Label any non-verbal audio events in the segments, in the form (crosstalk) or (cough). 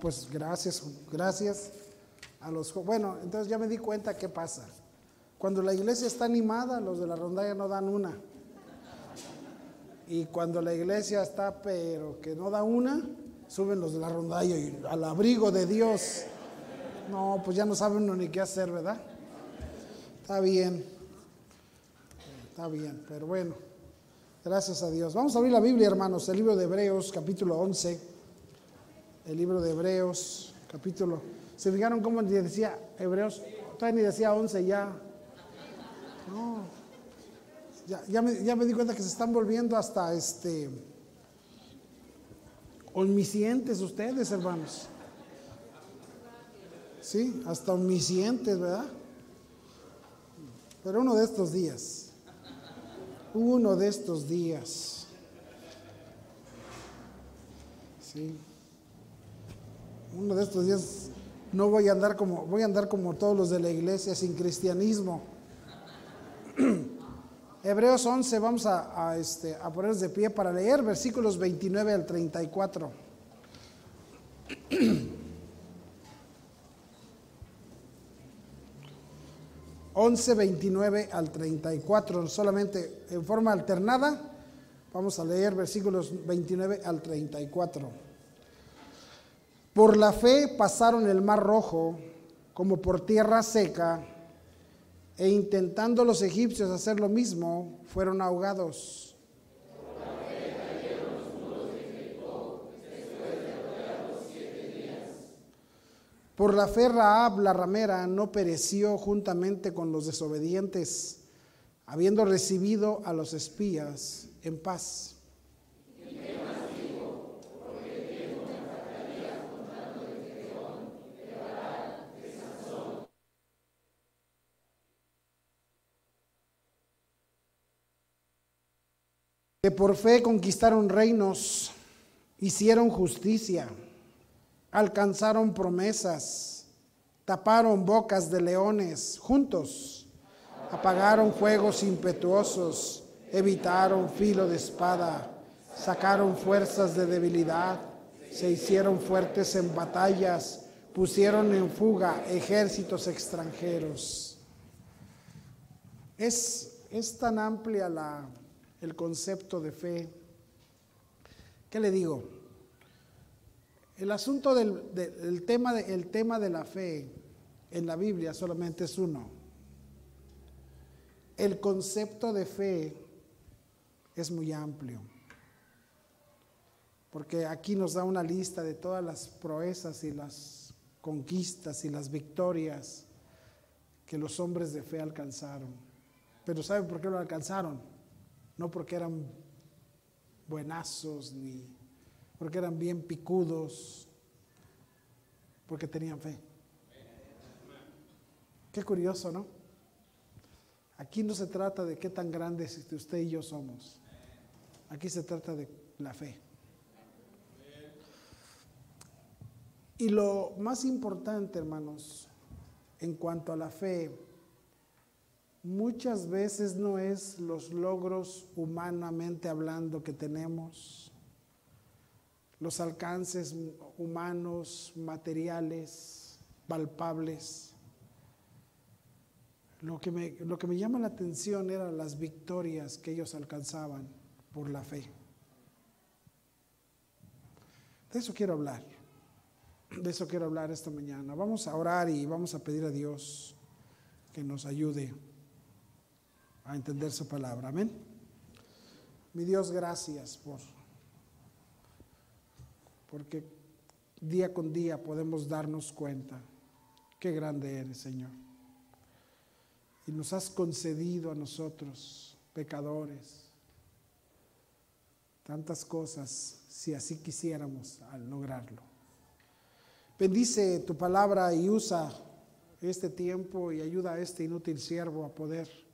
pues gracias, gracias a los... Bueno, entonces ya me di cuenta qué pasa. Cuando la iglesia está animada, los de la rondalla no dan una. Y cuando la iglesia está, pero que no da una, suben los de la rondalla y al abrigo de Dios. No, pues ya no saben ni qué hacer, ¿verdad? Está bien. Está bien, pero bueno. Gracias a Dios. Vamos a abrir la Biblia, hermanos, el libro de Hebreos, capítulo 11. El libro de Hebreos, capítulo. ¿Se fijaron cómo decía Hebreos? Todavía ni decía 11 ya. No. Ya, ya, me, di cuenta que se están volviendo hasta este omniscientes ustedes, hermanos. Sí, hasta omniscientes, ¿verdad? Pero uno de estos días uno de estos días. Sí. Uno de estos días no voy a andar como voy a andar como todos los de la iglesia sin cristianismo. (clears throat) Hebreos 11 vamos a, a, este, a ponernos de pie para leer versículos 29 al 34. 11, 29 al 34, solamente en forma alternada. Vamos a leer versículos 29 al 34. Por la fe pasaron el mar rojo como por tierra seca, e intentando los egipcios hacer lo mismo, fueron ahogados. Por la fe Raab la ramera no pereció juntamente con los desobedientes, habiendo recibido a los espías en paz. Por fe conquistaron reinos, hicieron justicia alcanzaron promesas, taparon bocas de leones juntos, apagaron fuegos impetuosos, evitaron filo de espada, sacaron fuerzas de debilidad, se hicieron fuertes en batallas, pusieron en fuga ejércitos extranjeros. Es, es tan amplia la, el concepto de fe. ¿Qué le digo? El asunto del, tema de, el tema de la fe en la Biblia solamente es uno. El concepto de fe es muy amplio, porque aquí nos da una lista de todas las proezas y las conquistas y las victorias que los hombres de fe alcanzaron. Pero ¿saben por qué lo alcanzaron? No porque eran buenazos ni porque eran bien picudos, porque tenían fe. Qué curioso, ¿no? Aquí no se trata de qué tan grandes usted y yo somos. Aquí se trata de la fe. Y lo más importante, hermanos, en cuanto a la fe, muchas veces no es los logros humanamente hablando que tenemos, los alcances humanos, materiales, palpables. Lo que, me, lo que me llama la atención eran las victorias que ellos alcanzaban por la fe. De eso quiero hablar. De eso quiero hablar esta mañana. Vamos a orar y vamos a pedir a Dios que nos ayude a entender su palabra. Amén. Mi Dios, gracias por porque día con día podemos darnos cuenta qué grande eres, Señor. Y nos has concedido a nosotros, pecadores, tantas cosas si así quisiéramos al lograrlo. Bendice tu palabra y usa este tiempo y ayuda a este inútil siervo a poder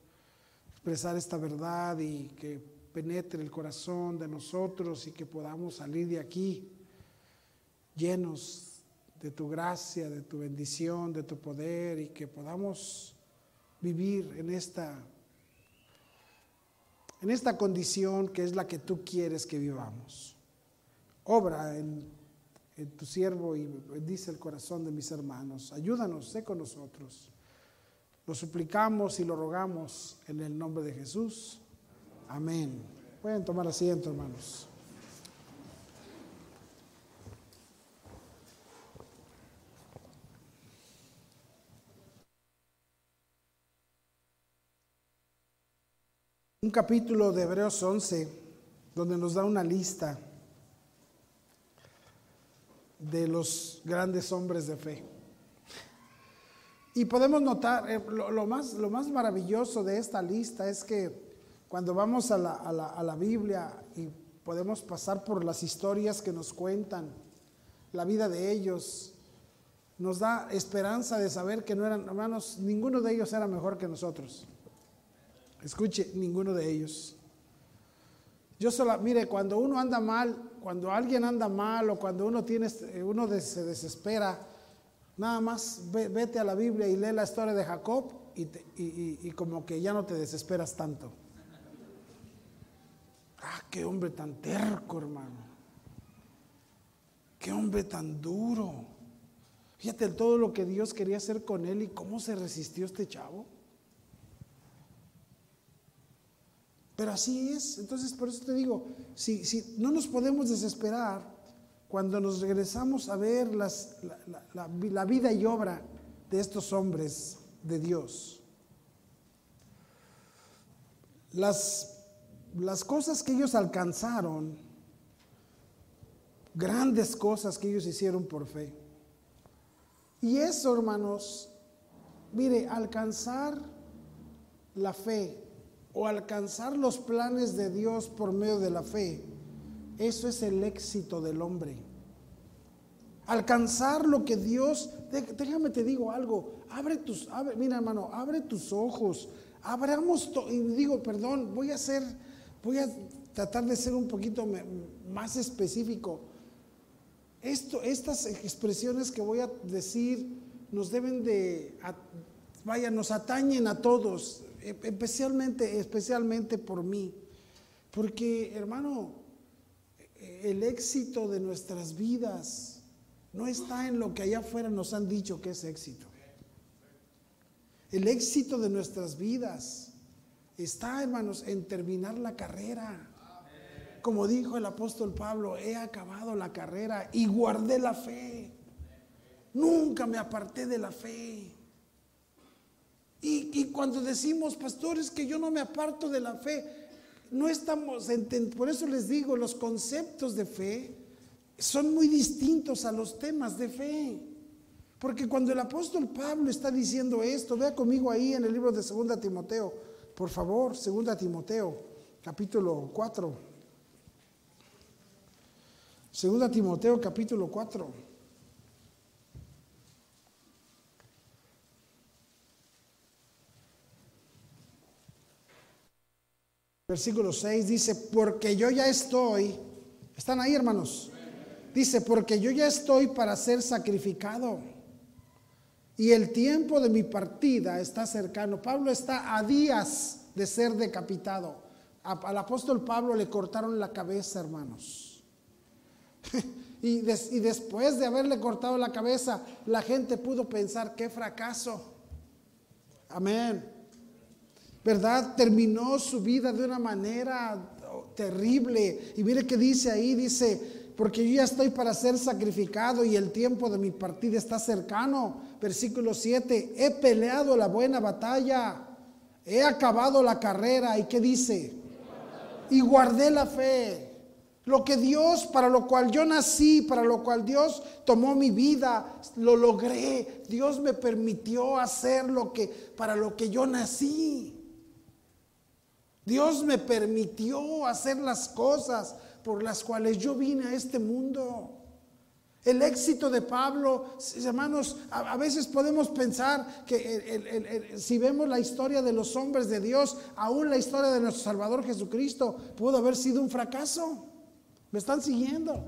expresar esta verdad y que penetre el corazón de nosotros y que podamos salir de aquí llenos de tu gracia, de tu bendición, de tu poder y que podamos vivir en esta en esta condición que es la que tú quieres que vivamos. Obra en, en tu siervo y bendice el corazón de mis hermanos. Ayúdanos, sé con nosotros. Lo suplicamos y lo rogamos en el nombre de Jesús. Amén. Pueden tomar asiento, hermanos. Un capítulo de Hebreos 11, donde nos da una lista de los grandes hombres de fe. Y podemos notar, eh, lo, más, lo más maravilloso de esta lista es que cuando vamos a la, a la Biblia y podemos pasar por las historias que nos cuentan, la vida de ellos, nos da esperanza de saber que no eran, hermanos, ninguno de ellos era mejor que nosotros. Escuche, ninguno de ellos. Yo solo, mire, cuando uno anda mal, cuando alguien anda mal o cuando uno tiene, uno se desespera, nada más vete a la Biblia y lee la historia de Jacob y, como que ya no te desesperas tanto. Ah, qué hombre tan terco, hermano. Qué hombre tan duro. Fíjate todo lo que Dios quería hacer con él y cómo se resistió este chavo. Pero así es. Entonces, por eso te digo, si, si no nos podemos desesperar cuando nos regresamos a ver la, vida y obra de estos hombres de Dios. Las, las cosas que ellos alcanzaron, grandes cosas que ellos hicieron por fe. Y eso, hermanos, mire, alcanzar la fe o alcanzar los planes de Dios por medio de la fe, eso es el éxito del hombre. Alcanzar lo que Dios, déjame te digo algo, abre tus, mira hermano, abre tus ojos, abramos, y digo, perdón, voy a hacer, voy a tratar de ser un poquito más específico. Esto, estas expresiones que voy a decir nos deben de, vaya, nos atañen a todos, especialmente, especialmente por mí. Porque, hermano, el éxito de nuestras vidas no está en lo que allá afuera nos han dicho que es éxito. El éxito de nuestras vidas está, hermanos, en terminar la carrera. Como dijo el apóstol Pablo, he acabado la carrera y guardé la fe. Nunca me aparté de la fe. Y, cuando decimos, pastores, que yo no me aparto de la fe, no estamos, por eso les digo, los conceptos de fe son muy distintos a los temas de fe. Porque cuando el apóstol Pablo está diciendo esto, vea conmigo ahí en el libro de 2 Timoteo, por favor, 2 Timoteo, capítulo 4. 2 Timoteo, capítulo 4. Versículo 6 dice, porque yo ya estoy, ¿están ahí hermanos? Dice, porque yo ya estoy para ser sacrificado y el tiempo de mi partida está cercano. Pablo está a días de ser decapitado. Al apóstol Pablo le cortaron la cabeza, hermanos. (laughs) y, y después de haberle cortado la cabeza, la gente pudo pensar, qué fracaso. Amén. ¿Verdad? Terminó su vida de una manera terrible. Y mire que dice ahí, dice, porque yo ya estoy para ser sacrificado y el tiempo de mi partida está cercano. Versículo 7, he peleado la buena batalla, he acabado la carrera. ¿Y qué dice? Y guardé la fe. Lo que Dios, para lo cual yo nací, para lo cual Dios tomó mi vida, lo logré. Dios me permitió hacer lo que, para lo que yo nací. Dios me permitió hacer las cosas por las cuales yo vine a este mundo. El éxito de Pablo, hermanos, a, veces podemos pensar que si vemos la historia de los hombres de Dios, aún la historia de nuestro Salvador Jesucristo pudo haber sido un fracaso. ¿Me están siguiendo?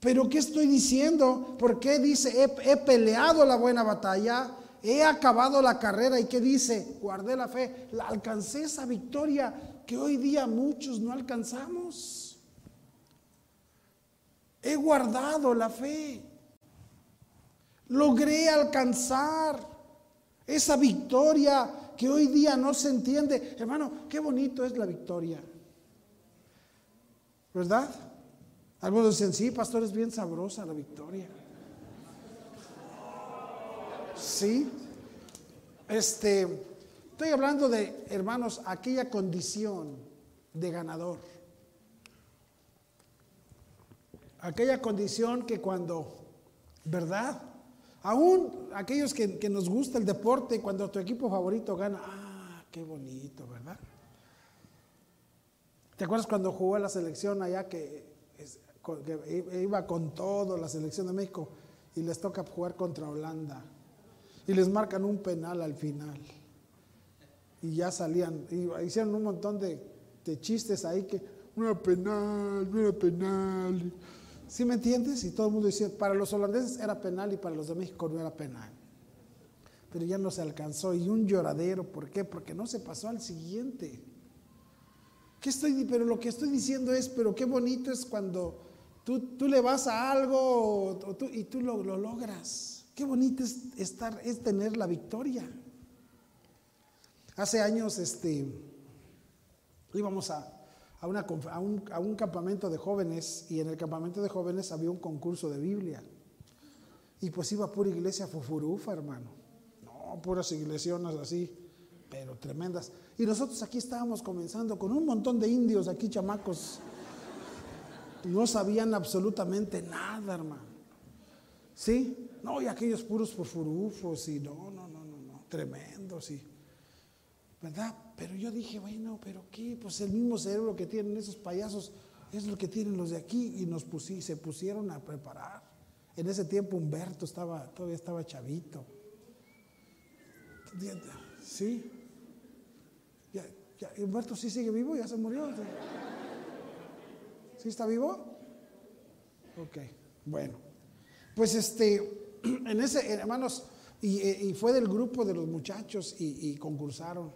Pero ¿qué estoy diciendo? ¿Por qué dice, he peleado la buena batalla? He acabado la carrera y que dice, guardé la fe, alcancé esa victoria que hoy día muchos no alcanzamos. He guardado la fe. Logré alcanzar esa victoria que hoy día no se entiende. Hermano, qué bonito es la victoria. ¿Verdad? Algunos dicen, sí, pastor, es bien sabrosa la victoria. Sí. Este, estoy hablando de, hermanos, aquella condición de ganador. Aquella condición que cuando, ¿verdad? Aún aquellos que, nos gusta el deporte, cuando tu equipo favorito gana, ah, qué bonito, ¿verdad? ¿Te acuerdas cuando jugó la selección allá que, que iba con todo la selección de México y les toca jugar contra Holanda? Y les marcan un penal al final. Y ya salían, y hicieron un montón de, chistes ahí que, no era penal, no penal. ¿Sí me entiendes? Y todo el mundo decía, para los holandeses era penal y para los de México no era penal. Pero ya no se alcanzó. Y un lloradero, ¿por qué? Porque no se pasó al siguiente. ¿Qué estoy, pero lo que estoy diciendo es, pero qué bonito es cuando tú, tú le vas a algo y tú lo, logras. Qué bonito es estar, es tener la victoria. Hace años, este, íbamos a, a, una, a, un, campamento de jóvenes y en el campamento de jóvenes había un concurso de Biblia. Y pues iba pura iglesia fufurufa, hermano. No, puras iglesias así, pero tremendas. Y nosotros aquí estábamos comenzando con un montón de indios aquí, chamacos. No sabían absolutamente nada, hermano. ¿Sí? No, y aquellos puros fufurufos y no, no, no, no, no, tremendos y... ¿Verdad? Pero yo dije, bueno, pero ¿qué? Pues el mismo cerebro que tienen esos payasos es lo que tienen los de aquí y nos pusi, se pusieron a preparar. En ese tiempo Humberto estaba, todavía estaba chavito. ¿Sí? Humberto sí sigue vivo, ya se murió. ¿Sí está vivo? Ok, bueno. Pues este, (clears throat) en ese, hermanos, y, y fue del grupo de los muchachos y, concursaron.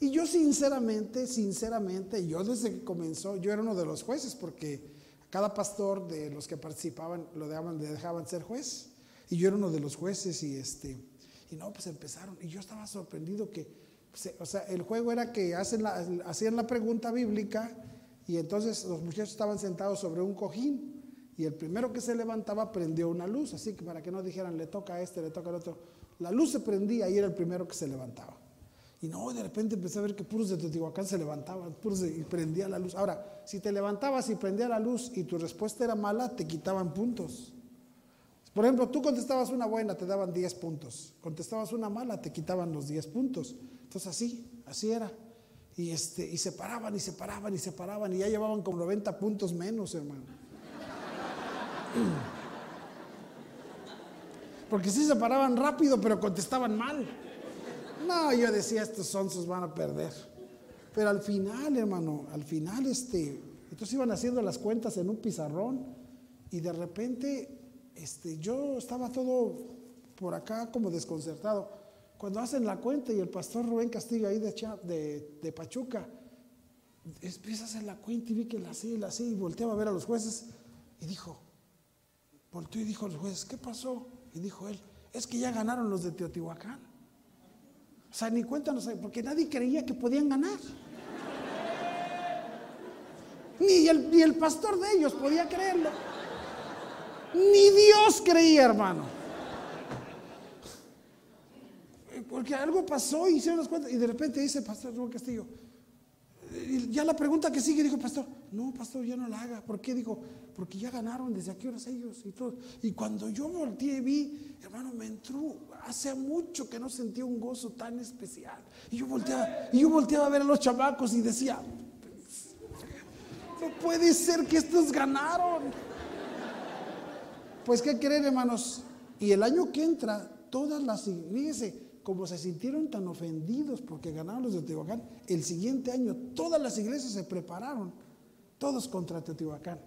Y yo sinceramente, sinceramente, yo desde que comenzó, yo era uno de los jueces porque cada pastor de los que participaban lo dejaban, le dejaban ser juez. Y yo era uno de los jueces y este, y no, pues empezaron. Y yo estaba sorprendido que, o sea, el juego era que hacen la, hacían la pregunta bíblica y entonces los muchachos estaban sentados sobre un cojín y el primero que se levantaba prendió una luz, así que para que no dijeran le toca a este, le toca al otro, la luz se prendía y era el primero que se levantaba. Y no, de repente empecé a ver que puros de Teotihuacán se levantaban, puros y prendía la luz. Ahora, si te levantabas y prendía la luz y tu respuesta era mala, te quitaban puntos. Por ejemplo, tú contestabas una buena, te daban 10 puntos. Contestabas una mala, te quitaban los 10 puntos. Entonces así, así era. Y, este, y se paraban y se paraban y se paraban y ya llevaban como 90 puntos menos, hermano. Porque sí se paraban rápido, pero contestaban mal. No, yo decía, estos sonsos van a perder. Pero al final, hermano, al final, este, entonces iban haciendo las cuentas en un pizarrón y de repente, este, yo estaba todo por acá como desconcertado. Cuando hacen la cuenta y el pastor Rubén Castillo ahí de, de, de Pachuca, empieza a hacer la cuenta y vi que la hacía y la hacía y volteaba a ver a los jueces y dijo, volteó y dijo los jueces, ¿qué pasó? Y dijo él, es que ya ganaron los de Teotihuacán. O sea, ni cuenta porque nadie creía que podían ganar. Ni el, ni el pastor de ellos podía creerlo. Ni Dios creía, hermano. Porque algo pasó y hicieron las cuentas. Y de repente dice el pastor Rubén Castillo. Ya la pregunta que sigue, dijo pastor, no, pastor, ya no la haga. ¿Por qué? Dijo, porque ya ganaron desde aquí horas ellos y todo. Y cuando yo volteé y vi, hermano, me entró, hace mucho que no sentía un gozo tan especial. Y yo volteaba, y yo volteaba a ver a los chamacos y decía, no puede ser que estos ganaron. Pues, ¿qué creen, hermanos? Y el año que entra, todas las, fíjense, como se sintieron tan ofendidos porque ganaron los de Teotihuacán, el siguiente año todas las iglesias se prepararon, todos contra Teotihuacán.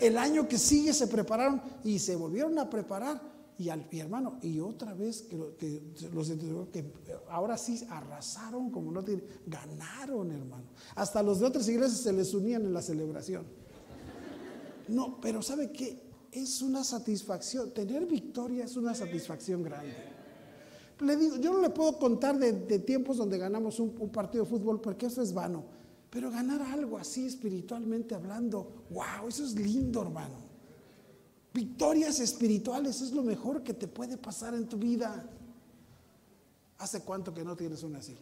El año que sigue se prepararon y se volvieron a preparar. Y, al, hermano, y otra vez que, que los de que ahora sí arrasaron, como no tienen, ganaron, hermano. Hasta los de otras iglesias se les unían en la celebración. No, pero ¿sabe qué? Es una satisfacción. Tener victoria es una satisfacción grande. Le digo, yo no le puedo contar de, tiempos donde ganamos un, un, partido de fútbol porque eso es vano. Pero ganar algo así espiritualmente hablando, wow, eso es lindo, hermano. Victorias espirituales es lo mejor que te puede pasar en tu vida. ¿Hace cuánto que no tienes una así?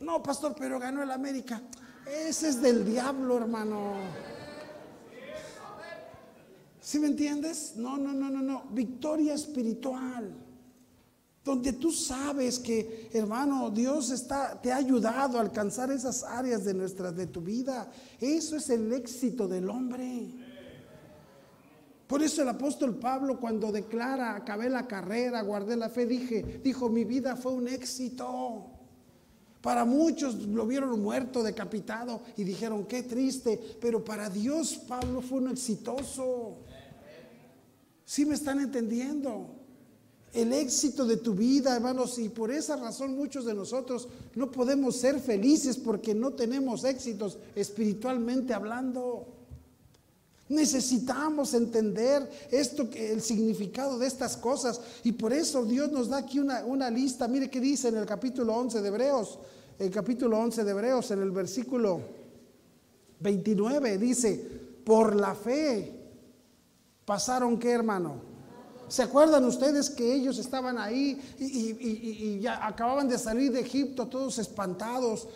No, pastor, pero ganó el América. Ese es del diablo, hermano. ¿Sí me entiendes? No, no, no, no, no. Victoria espiritual. Donde tú sabes que, hermano, Dios está, te ha ayudado a alcanzar esas áreas de nuestra, de tu vida. Eso es el éxito del hombre. Por eso el apóstol Pablo cuando declara, acabé la carrera, guardé la fe, dije, dijo, mi vida fue un éxito. Para muchos lo vieron muerto, decapitado y dijeron, qué triste, pero para Dios Pablo fue un exitoso. ¿Sí me están entendiendo? El éxito de tu vida, hermanos, y por esa razón muchos de nosotros no podemos ser felices porque no tenemos éxitos espiritualmente hablando. Necesitamos entender esto, el significado de estas cosas. Y por eso Dios nos da aquí una, una lista. Mire qué dice en el capítulo 11 de Hebreos el capítulo 11 de Hebreos, en el versículo 29, dice, por la fe pasaron qué hermano. ¿Se acuerdan ustedes que ellos estaban ahí y, ya acababan de salir de Egipto todos espantados?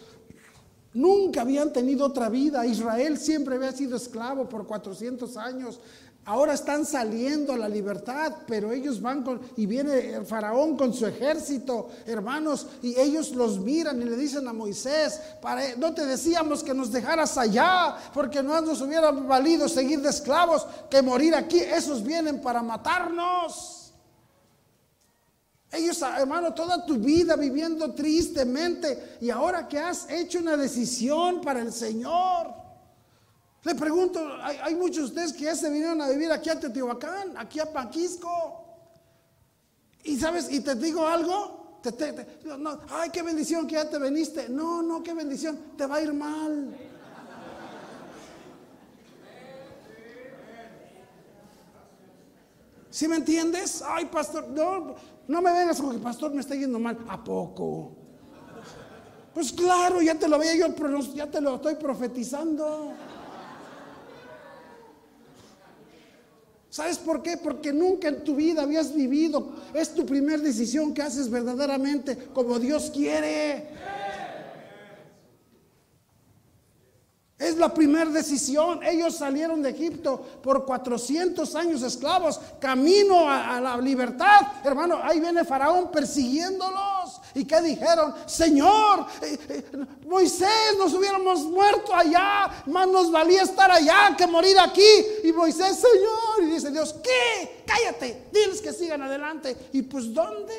Nunca habían tenido otra vida. Israel siempre había sido esclavo por 400 años. Ahora están saliendo a la libertad, pero ellos van con, y viene el faraón con su ejército, hermanos, y ellos los miran y le dicen a Moisés, para, no te decíamos que nos dejaras allá, porque no nos hubiera valido seguir de esclavos que morir aquí, esos vienen para matarnos. Ellos, hermano, toda tu vida viviendo tristemente y ahora que has hecho una decisión para el Señor, le pregunto, hay, muchos de ustedes que ya se vinieron a vivir aquí a Teotihuacán, aquí a Paquisco. Y sabes, y te digo algo, ay, qué bendición que ya te veniste. No, no, qué bendición, te va a ir mal. ¿Sí me entiendes? Ay, pastor, no, no me vengas porque pastor me está yendo mal. ¿A poco? Pues claro, ya te lo veía yo, ya te lo estoy profetizando. ¿Sabes por qué? Porque nunca en tu vida habías vivido. Es tu primera decisión que haces verdaderamente como Dios quiere. Es la primera decisión. Ellos salieron de Egipto por 400 años esclavos, camino a, la libertad. Hermano, ahí viene Faraón persiguiéndolos. ¿Y qué dijeron? Señor, eh, eh, Moisés, nos hubiéramos muerto allá. Más nos valía estar allá que morir aquí. Y Moisés, Señor. Y dice Dios, ¿qué? Cállate, diles que sigan adelante. Y pues, ¿dónde?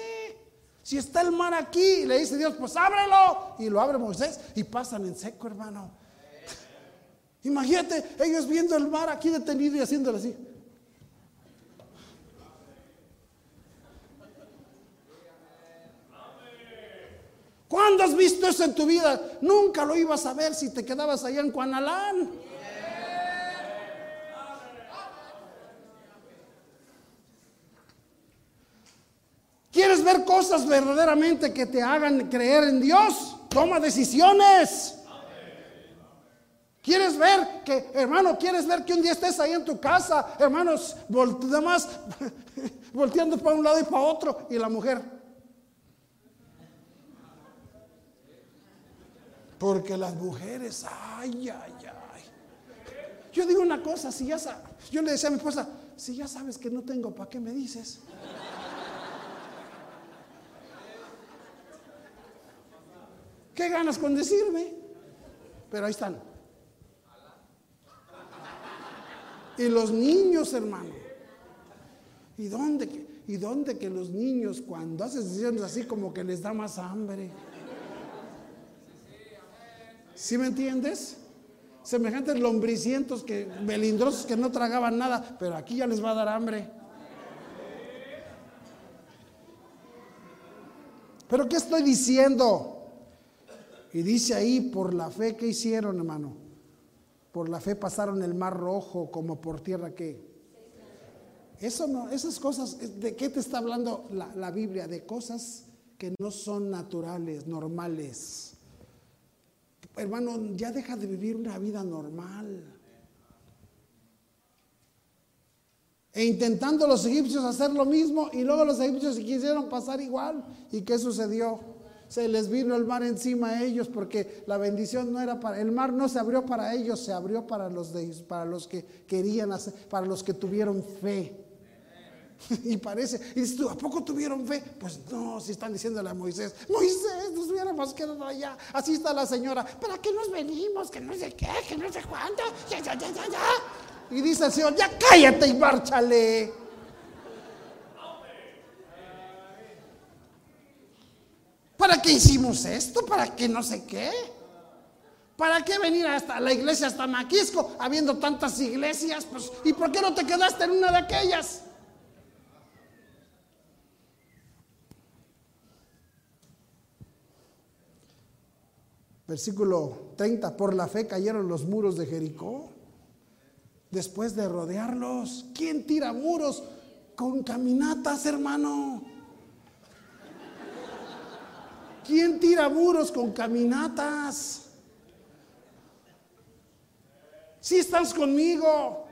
Si está el mar aquí, le dice Dios, pues ábrelo. Y lo abre Moisés y pasan en seco, hermano. Imagínate ellos viendo el mar aquí detenido y haciéndolo así. ¿Cuándo has visto eso en tu vida? Nunca lo ibas a ver si te quedabas allá en Cuanalán. ¿Quieres ver cosas verdaderamente que te hagan creer en Dios? Toma decisiones. ¿Quieres ver que, hermano, quieres ver que un día estés ahí en tu casa, hermanos, más (laughs) volteando para un lado y para otro, y la mujer? Porque las mujeres, ay, ay, ay. Yo digo una cosa, si ya yo le decía a mi esposa, si ya sabes que no tengo, ¿para qué me dices? ¿Qué ganas con decirme? Pero ahí están. Y los niños, hermano. ¿Y dónde, ¿Y dónde que los niños cuando hacen decisiones así como que les da más hambre? ¿Sí me entiendes? Semejantes lombricientos que melindrosos que no tragaban nada, pero aquí ya les va a dar hambre. Pero ¿qué estoy diciendo? Y dice ahí, por la fe que hicieron, hermano. Por la fe pasaron el mar rojo como por tierra que. Eso no, esas cosas, ¿de qué te está hablando la, Biblia? De cosas que no son naturales, normales. Hermano, ya deja de vivir una vida normal. E intentando los egipcios hacer lo mismo y luego los egipcios quisieron pasar igual. ¿Y qué sucedió? Se les vino el mar encima a ellos porque la bendición no era para el mar no se abrió para ellos, se abrió para los de, para los que querían hacer, para los que tuvieron fe. (laughs) Y parece, y dices tú, ¿a poco tuvieron fe? Pues no, si están diciéndole a Moisés, Moisés, nos hubiéramos quedado allá. Así está la señora, ¿para qué nos venimos? Que no sé qué, que no sé cuánto, ya, ya, ya, ya, ya. Y dice el Señor, ya cállate y márchale. ¿Para qué hicimos esto? ¿Para qué no sé qué? ¿Para qué venir hasta la iglesia hasta Maquisco habiendo tantas iglesias? Pues, ¿Y por qué no te quedaste en una de aquellas? Versículo 30, por la fe cayeron los muros de Jericó. Después de rodearlos, ¿quién tira muros con caminatas, hermano? ¿Quién tira muros con caminatas? Si estás conmigo.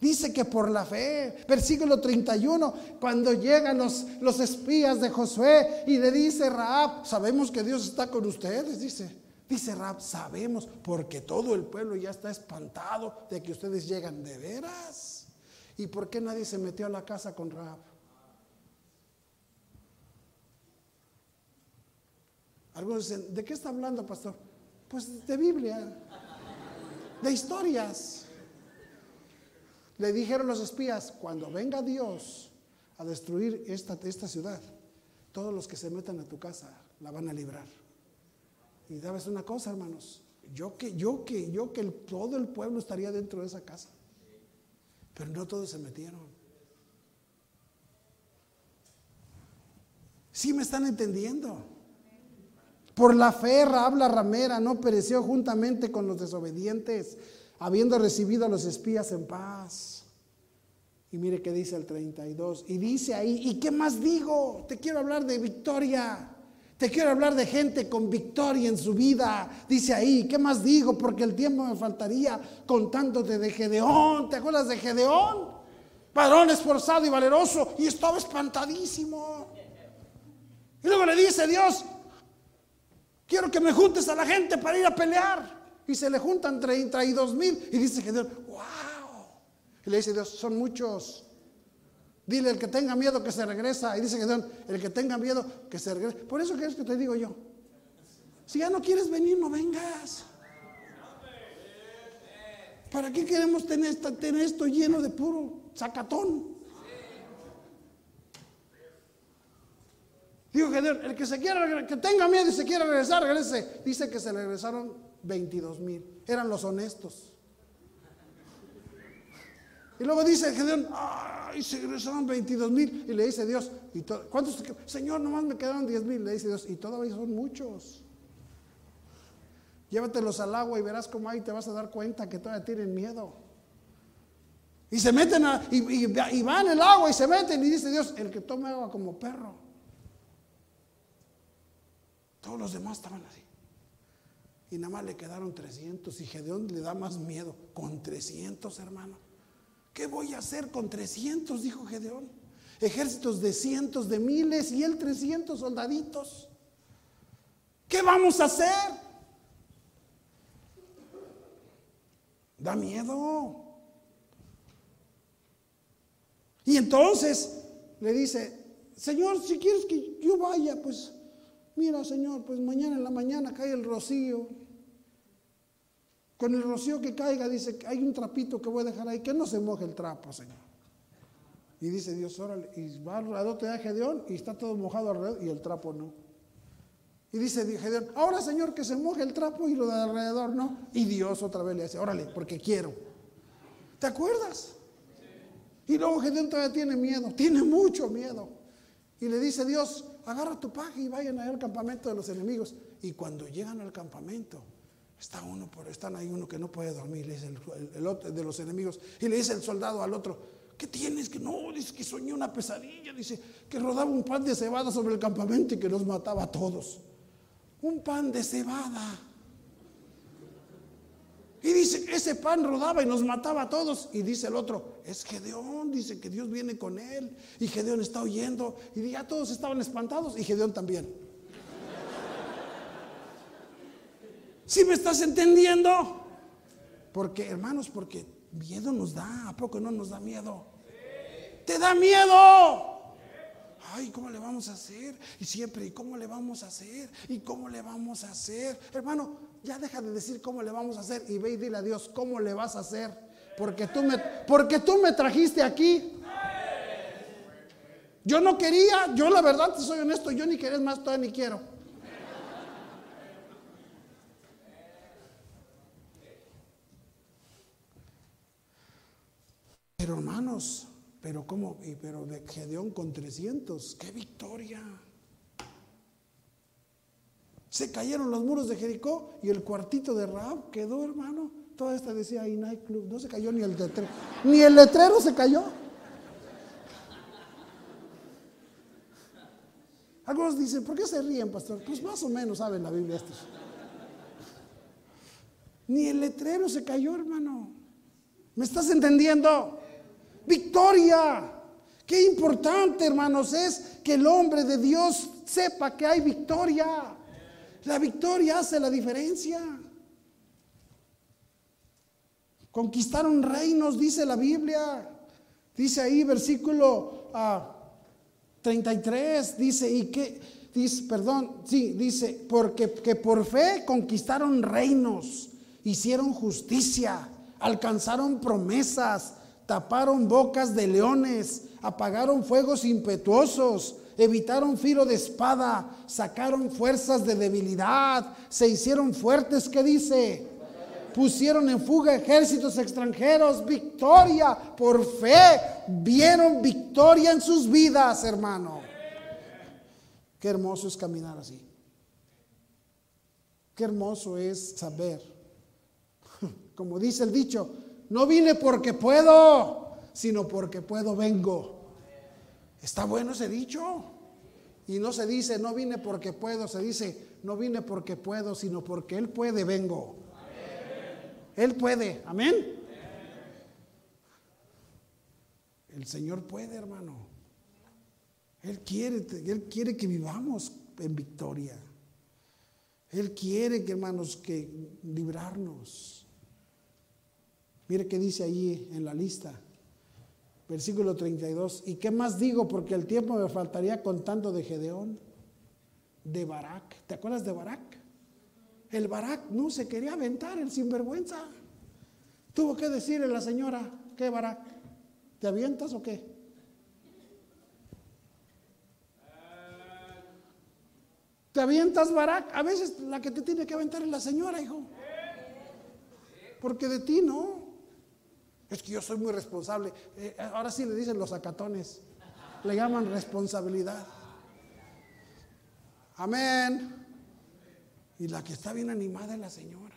Dice que por la fe, versículo 31, cuando llegan los, los espías de Josué y le dice Raab, sabemos que Dios está con ustedes, dice. Dice Raab, sabemos, porque todo el pueblo ya está espantado de que ustedes llegan de veras. ¿Y por qué nadie se metió a la casa con Raab? Algunos dicen, ¿de qué está hablando, pastor? Pues de Biblia, de historias. Le dijeron los espías, cuando venga Dios a destruir esta, esta ciudad, todos los que se metan a tu casa la van a librar. Y sabes una cosa, hermanos, yo que, yo que, yo que todo el pueblo estaría dentro de esa casa. Pero no todos se metieron. Sí me están entendiendo. Por la fe, habla ramera no pereció juntamente con los desobedientes habiendo recibido a los espías en paz. Y mire qué dice el 32. Y dice ahí, ¿y qué más digo? Te quiero hablar de victoria. Te quiero hablar de gente con victoria en su vida. Dice ahí, ¿qué más digo? Porque el tiempo me faltaría contándote de Gedeón. ¿Te acuerdas de Gedeón? Varón esforzado y valeroso. Y estaba espantadísimo. Y luego le dice Dios, quiero que me juntes a la gente para ir a pelear y se le juntan 32 mil. Y dice Gedeón, wow. Y le dice Dios, son muchos. Dile el que tenga miedo que se regresa. Y dice Gedeón, el que tenga miedo que se regrese. Por eso que es que te digo yo. Si ya no quieres venir, no vengas. ¿Para qué queremos tener esto lleno de puro sacatón? Digo Gedeón, el que se quiera, que tenga miedo y se quiera regresar, regrese. Dice que se regresaron 22 mil. Eran los honestos. Y luego dice Gedeón, ay, se regresaron 22 mil. Y le dice Dios, ¿y ¿cuántos? Señor, nomás me quedaron 10 mil. Le dice Dios, y todavía son muchos. Llévatelos al agua y verás cómo ahí te vas a dar cuenta que todavía tienen miedo. Y se meten y, y, van el agua y se meten y dice Dios, el que tome agua como perro. Todos los demás estaban así. Y nada más le quedaron 300 y Gedeón le da más miedo. Con 300, hermano. ¿Qué voy a hacer con 300? Dijo Gedeón. Ejércitos de cientos, de miles y él 300 soldaditos. ¿Qué vamos a hacer? Da miedo. Y entonces le dice, Señor, si quieres que yo vaya, pues Mira, Señor, pues mañana en la mañana cae el rocío. Con el rocío que caiga, dice, hay un trapito que voy a dejar ahí, que no se moje el trapo, Señor. Y dice Dios, órale, y va alrededor de Gedeón y está todo mojado alrededor y el trapo no. Y dice Gedeón, ahora Señor que se moje el trapo y lo de alrededor no. Y Dios otra vez le dice, órale, porque quiero. ¿Te acuerdas? Y luego Gedeón todavía tiene miedo, tiene mucho miedo. Y le dice Dios, agarra tu paja y vayan al campamento de los enemigos. Y cuando llegan al campamento, Está uno por, están ahí uno que no puede dormir, le dice el, otro de los enemigos, y le dice el soldado al otro, ¿qué tienes? Que no, dice que soñé una pesadilla, dice que rodaba un pan de cebada sobre el campamento y que nos mataba a todos. Un pan de cebada. Y dice, ese pan rodaba y nos mataba a todos. Y dice el otro, es Gedeón, dice que Dios viene con él. Y Gedeón está oyendo. Y ya todos estaban espantados y Gedeón también. ¿Sí me estás entendiendo? Porque, hermanos, porque miedo nos da. ¿A poco no nos da miedo? ¿Te da miedo? Ay, ¿cómo le vamos a hacer? Y siempre, ¿y cómo le vamos a hacer? ¿Y cómo le vamos a hacer? Hermano, ya deja de decir cómo le vamos a hacer y ve y dile a Dios cómo le vas a hacer. Porque tú me, porque tú me trajiste aquí. Yo no quería, yo la verdad te soy honesto, yo ni querés más, todavía ni quiero. Pero hermanos, pero cómo, pero de Gedeón con 300, qué victoria. Se cayeron los muros de Jericó y el cuartito de Raab quedó, hermano. Toda esta decía ahí Club, no se cayó ni el letrero. Ni el letrero se cayó. Algunos dicen, ¿por qué se ríen, pastor? Pues más o menos saben la Biblia. Ni el letrero se cayó, hermano. ¿Me estás entendiendo? Victoria. Qué importante, hermanos, es que el hombre de Dios sepa que hay victoria. La victoria hace la diferencia. Conquistaron reinos, dice la Biblia. Dice ahí, versículo 33, ah, dice, y que, dice, perdón, sí, dice, porque que por fe conquistaron reinos, hicieron justicia, alcanzaron promesas, taparon bocas de leones, apagaron fuegos impetuosos, evitaron filo de espada, sacaron fuerzas de debilidad, se hicieron fuertes, ¿qué dice? Pusieron en fuga ejércitos extranjeros, victoria por fe, vieron victoria en sus vidas, hermano. Qué hermoso es caminar así. Qué hermoso es saber, (laughs) como dice el dicho, no vine porque puedo, sino porque puedo vengo. Está bueno ese dicho. Y no se dice, no vine porque puedo, se dice, no vine porque puedo, sino porque Él puede, vengo. Él puede, amén. El Señor puede, hermano. Él quiere, Él quiere que vivamos en victoria. Él quiere que, hermanos, que librarnos. Mire qué dice ahí en la lista. Versículo 32. ¿Y qué más digo? Porque el tiempo me faltaría contando de Gedeón, de Barak. ¿Te acuerdas de Barak? El Barak no se quería aventar, el sinvergüenza. Tuvo que decirle a la señora, ¿qué Barak? ¿Te avientas o qué? ¿Te avientas Barak? A veces la que te tiene que aventar es la señora, hijo. Porque de ti no. Es que yo soy muy responsable. Eh, ahora sí le dicen los acatones. Le llaman responsabilidad. Amén. Y la que está bien animada es la señora.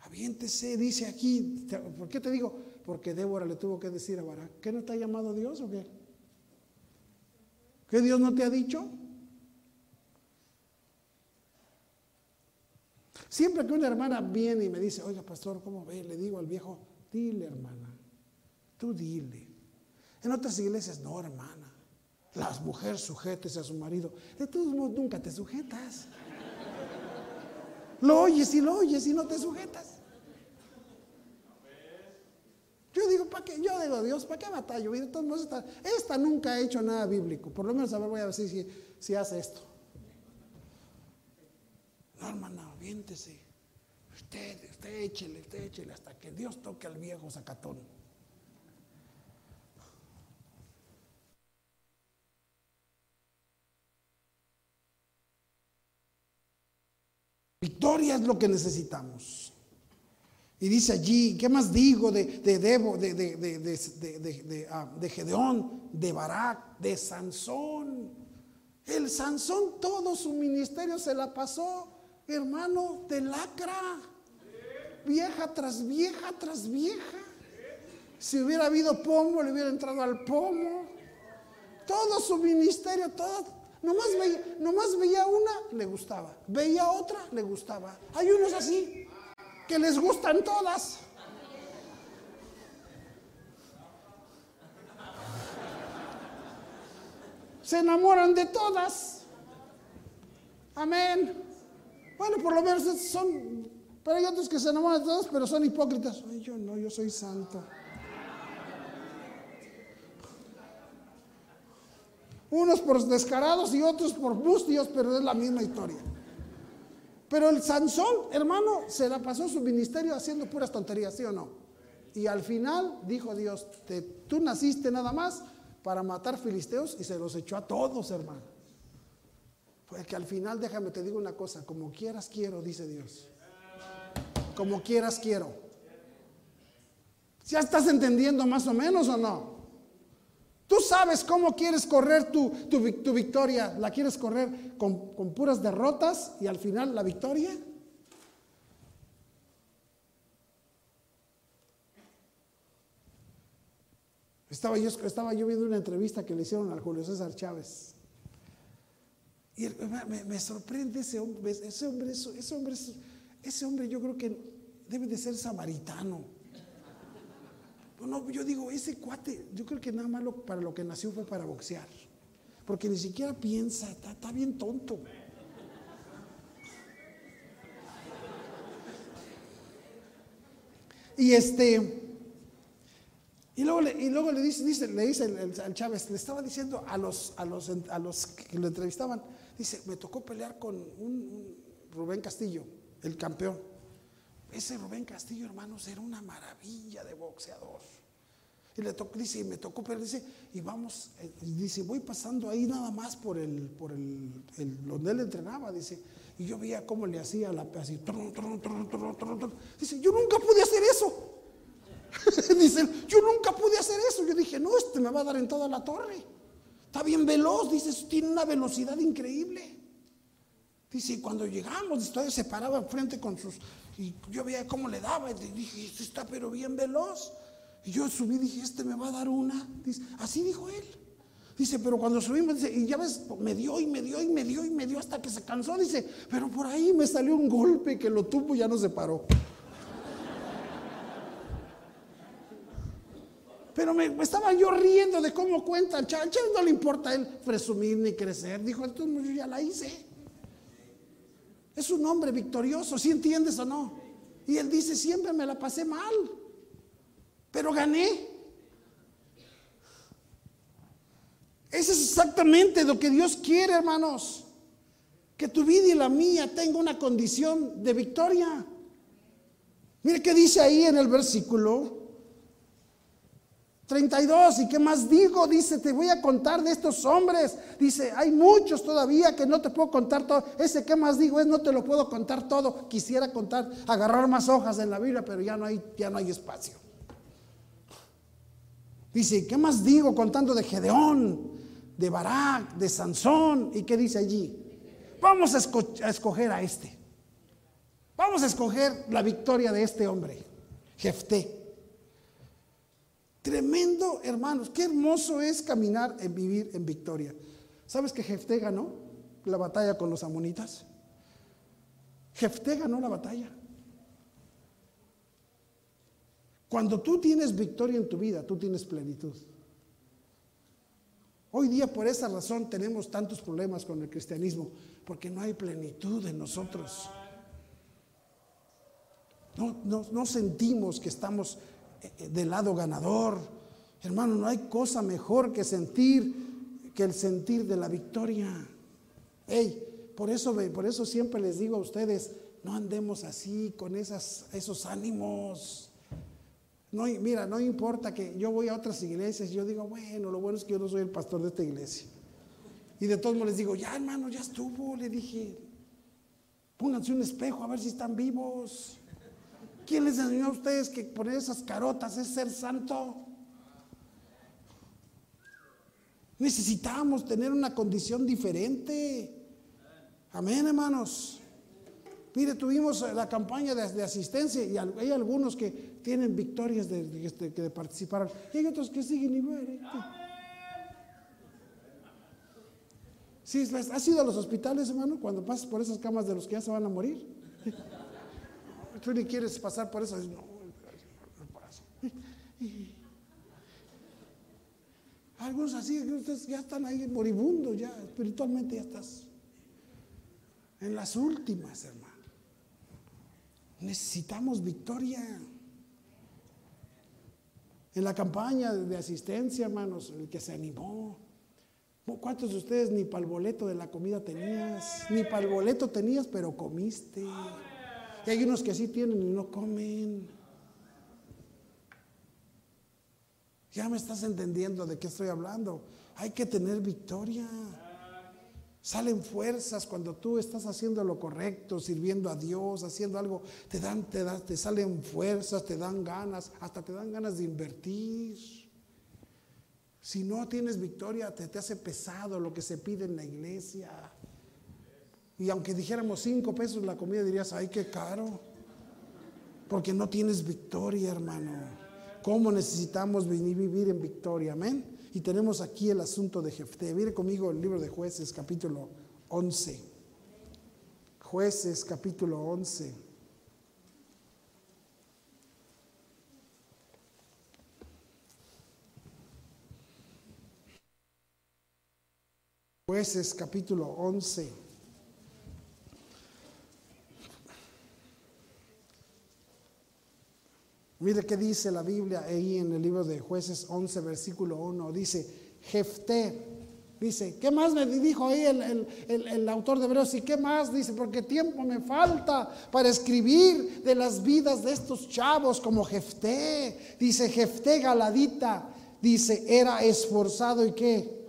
Aviéntese, dice aquí. ¿Por qué te digo? Porque Débora le tuvo que decir a Barak, ¿qué no te ha llamado Dios o qué? ¿Qué Dios no te ha dicho? Siempre que una hermana viene y me dice, oiga, pastor, ¿cómo ve? Le digo al viejo, dile, hermana, tú dile. En otras iglesias, no, hermana. Las mujeres sujétese a su marido. De todos modos, nunca te sujetas. Lo oyes y lo oyes y no te sujetas. Yo digo, ¿para qué? Yo digo, Dios, ¿para qué batallo? Y de todos modos, esta, nunca ha hecho nada bíblico. Por lo menos, a ver, voy a ver si, si hace esto. No, hermana, aviéntese. Usted, usted échele, échele hasta que Dios toque al viejo sacatón. Victoria es lo que necesitamos. Y dice allí, ¿qué más digo de, de Debo, de, de, de, de, ah, Gedeón, de Barak, de Sansón? El Sansón todo su ministerio se la pasó, hermano, de lacra. Vieja tras vieja tras vieja. Si hubiera habido pomo, le hubiera entrado al pomo. Todo su ministerio, todo. Nomás veía, nomás veía una, le gustaba. Veía otra, le gustaba. Hay unos así, que les gustan todas. Se enamoran de todas. Amén. Bueno, por lo menos son, pero hay otros que se enamoran de todas, pero son hipócritas. Ay, yo no, yo soy santo. Unos por descarados y otros por bustios, pero es la misma historia. Pero el Sansón, hermano, se la pasó su ministerio haciendo puras tonterías, ¿sí o no? Y al final dijo Dios, te, tú naciste nada más para matar filisteos y se los echó a todos, hermano. Porque al final, déjame te digo una cosa, como quieras quiero, dice Dios. Como quieras quiero. ¿Ya estás entendiendo más o menos o no? Tú sabes cómo quieres correr tu, tu, victoria. ¿La quieres correr con, con, puras derrotas y al final la victoria? Estaba yo, estaba yo viendo una entrevista que le hicieron al Julio César Chávez. Y me, me, sorprende ese hombre, ese hombre, ese hombre, ese hombre yo creo que debe de ser samaritano. No, yo digo, ese cuate, yo creo que nada más para lo que nació fue para boxear. Porque ni siquiera piensa, está, bien tonto. Y este, y luego le, y luego le dice, dice, le dice al Chávez, le estaba diciendo a los, a los, a los que lo entrevistaban, dice, me tocó pelear con un Rubén Castillo, el campeón. Ese Rubén Castillo, hermanos, era una maravilla de boxeador. Y le tocó, dice, me tocó, pero dice, y vamos, eh, dice, voy pasando ahí nada más por el, por el, donde él entrenaba, dice, y yo veía cómo le hacía la así, dice, yo nunca pude hacer eso. (laughs) dice, yo nunca pude hacer eso. Yo dije, no, este me va a dar en toda la torre. Está bien veloz, dice, tiene una velocidad increíble. Dice, y cuando llegamos, todavía se paraba enfrente con sus, y yo veía cómo le daba, y dije, está pero bien veloz. Y yo subí dije, este me va a dar una. Dice, así dijo él. Dice, pero cuando subimos, dice, y ya ves, me dio y me dio y me dio y me dio hasta que se cansó. Dice, pero por ahí me salió un golpe que lo tuvo y ya no se paró. Pero me, estaba yo riendo de cómo cuenta. Al no le importa a él presumir ni crecer. Dijo, entonces yo ya la hice. Es un hombre victorioso, ¿sí entiendes o no? Y él dice, siempre me la pasé mal pero gané. Eso es exactamente lo que Dios quiere, hermanos. Que tu vida y la mía tenga una condición de victoria. Mire qué dice ahí en el versículo 32. ¿Y qué más digo? Dice, te voy a contar de estos hombres. Dice, hay muchos todavía que no te puedo contar todo. Ese que más digo es, no te lo puedo contar todo. Quisiera contar, agarrar más hojas en la Biblia, pero ya no hay, ya no hay espacio. Dice, ¿qué más digo contando de Gedeón, de Barak, de Sansón? ¿Y qué dice allí? Vamos a, escoger a este. Vamos a escoger la victoria de este hombre, Jefté. Tremendo, hermanos. Qué hermoso es caminar en vivir en victoria. ¿Sabes que Jefté ganó la batalla con los amonitas? Jefté ganó la batalla. Cuando tú tienes victoria en tu vida, tú tienes plenitud. Hoy día por esa razón tenemos tantos problemas con el cristianismo, porque no hay plenitud en nosotros. No, sentimos que estamos del lado ganador. Hermano, no hay cosa mejor que sentir que el sentir de la victoria. Hey, por eso, por eso siempre les digo a ustedes, no andemos así con esas, esos ánimos. No, mira, no importa que yo voy a otras iglesias y yo digo, bueno, lo bueno es que yo no soy el pastor de esta iglesia. Y de todos modos les digo, ya hermano, ya estuvo. Le dije, pónganse un espejo a ver si están vivos. ¿Quién les enseñó a ustedes que poner esas carotas es ser santo? Necesitamos tener una condición diferente. Amén, hermanos. Mire, tuvimos la campaña de, asistencia y hay algunos que tienen victorias de, de, este, de, participar y hay otros que siguen igual. ¿eh? Sí, ¿Has ido a los hospitales, hermano, cuando pasas por esas camas de los que ya se van a morir? Tú ni quieres pasar por esas. No, (laughs) Algunos así, ya están ahí moribundos, ya espiritualmente ya estás en las últimas, hermano. Necesitamos victoria. En la campaña de asistencia, hermanos, el que se animó, ¿Cuántos de ustedes ni para el boleto de la comida tenías? Ni para el boleto tenías, pero comiste. Y hay unos que sí tienen y no comen. Ya me estás entendiendo de qué estoy hablando. Hay que tener victoria. Salen fuerzas cuando tú estás haciendo lo correcto, sirviendo a Dios, haciendo algo. Te dan, te, dan, te salen fuerzas, te dan ganas, hasta te dan ganas de invertir. Si no tienes victoria, te, te hace pesado lo que se pide en la iglesia. Y aunque dijéramos cinco pesos la comida, dirías, ay, qué caro. Porque no tienes victoria, hermano. ¿Cómo necesitamos vivir en victoria? Amén. Y tenemos aquí el asunto de Jefté. Mire conmigo el libro de jueces, capítulo 11. Jueces, capítulo 11. Jueces capítulo 11. Mire qué dice la Biblia ahí en el libro de Jueces 11, versículo 1. Dice, Jefté. Dice, ¿qué más me dijo ahí el, el, autor de Hebreos? ¿Y qué más? Dice, porque tiempo me falta para escribir de las vidas de estos chavos como Jefté. Dice, Jefté Galadita. Dice, era esforzado y qué?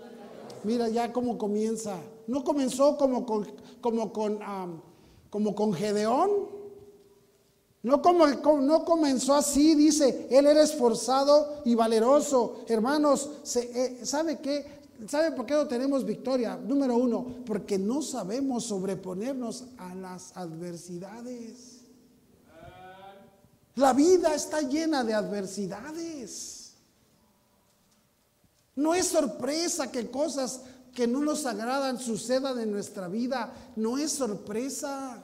Mira ya cómo comienza. No comenzó como con, como con, como con Gedeón. No, como, no comenzó así, dice, él era esforzado y valeroso. Hermanos, eh, ¿sabe qué? ¿Sabe por qué no tenemos victoria? Número uno, porque no sabemos sobreponernos a las adversidades. La vida está llena de adversidades. No es sorpresa que cosas que no nos agradan sucedan en nuestra vida. No es sorpresa.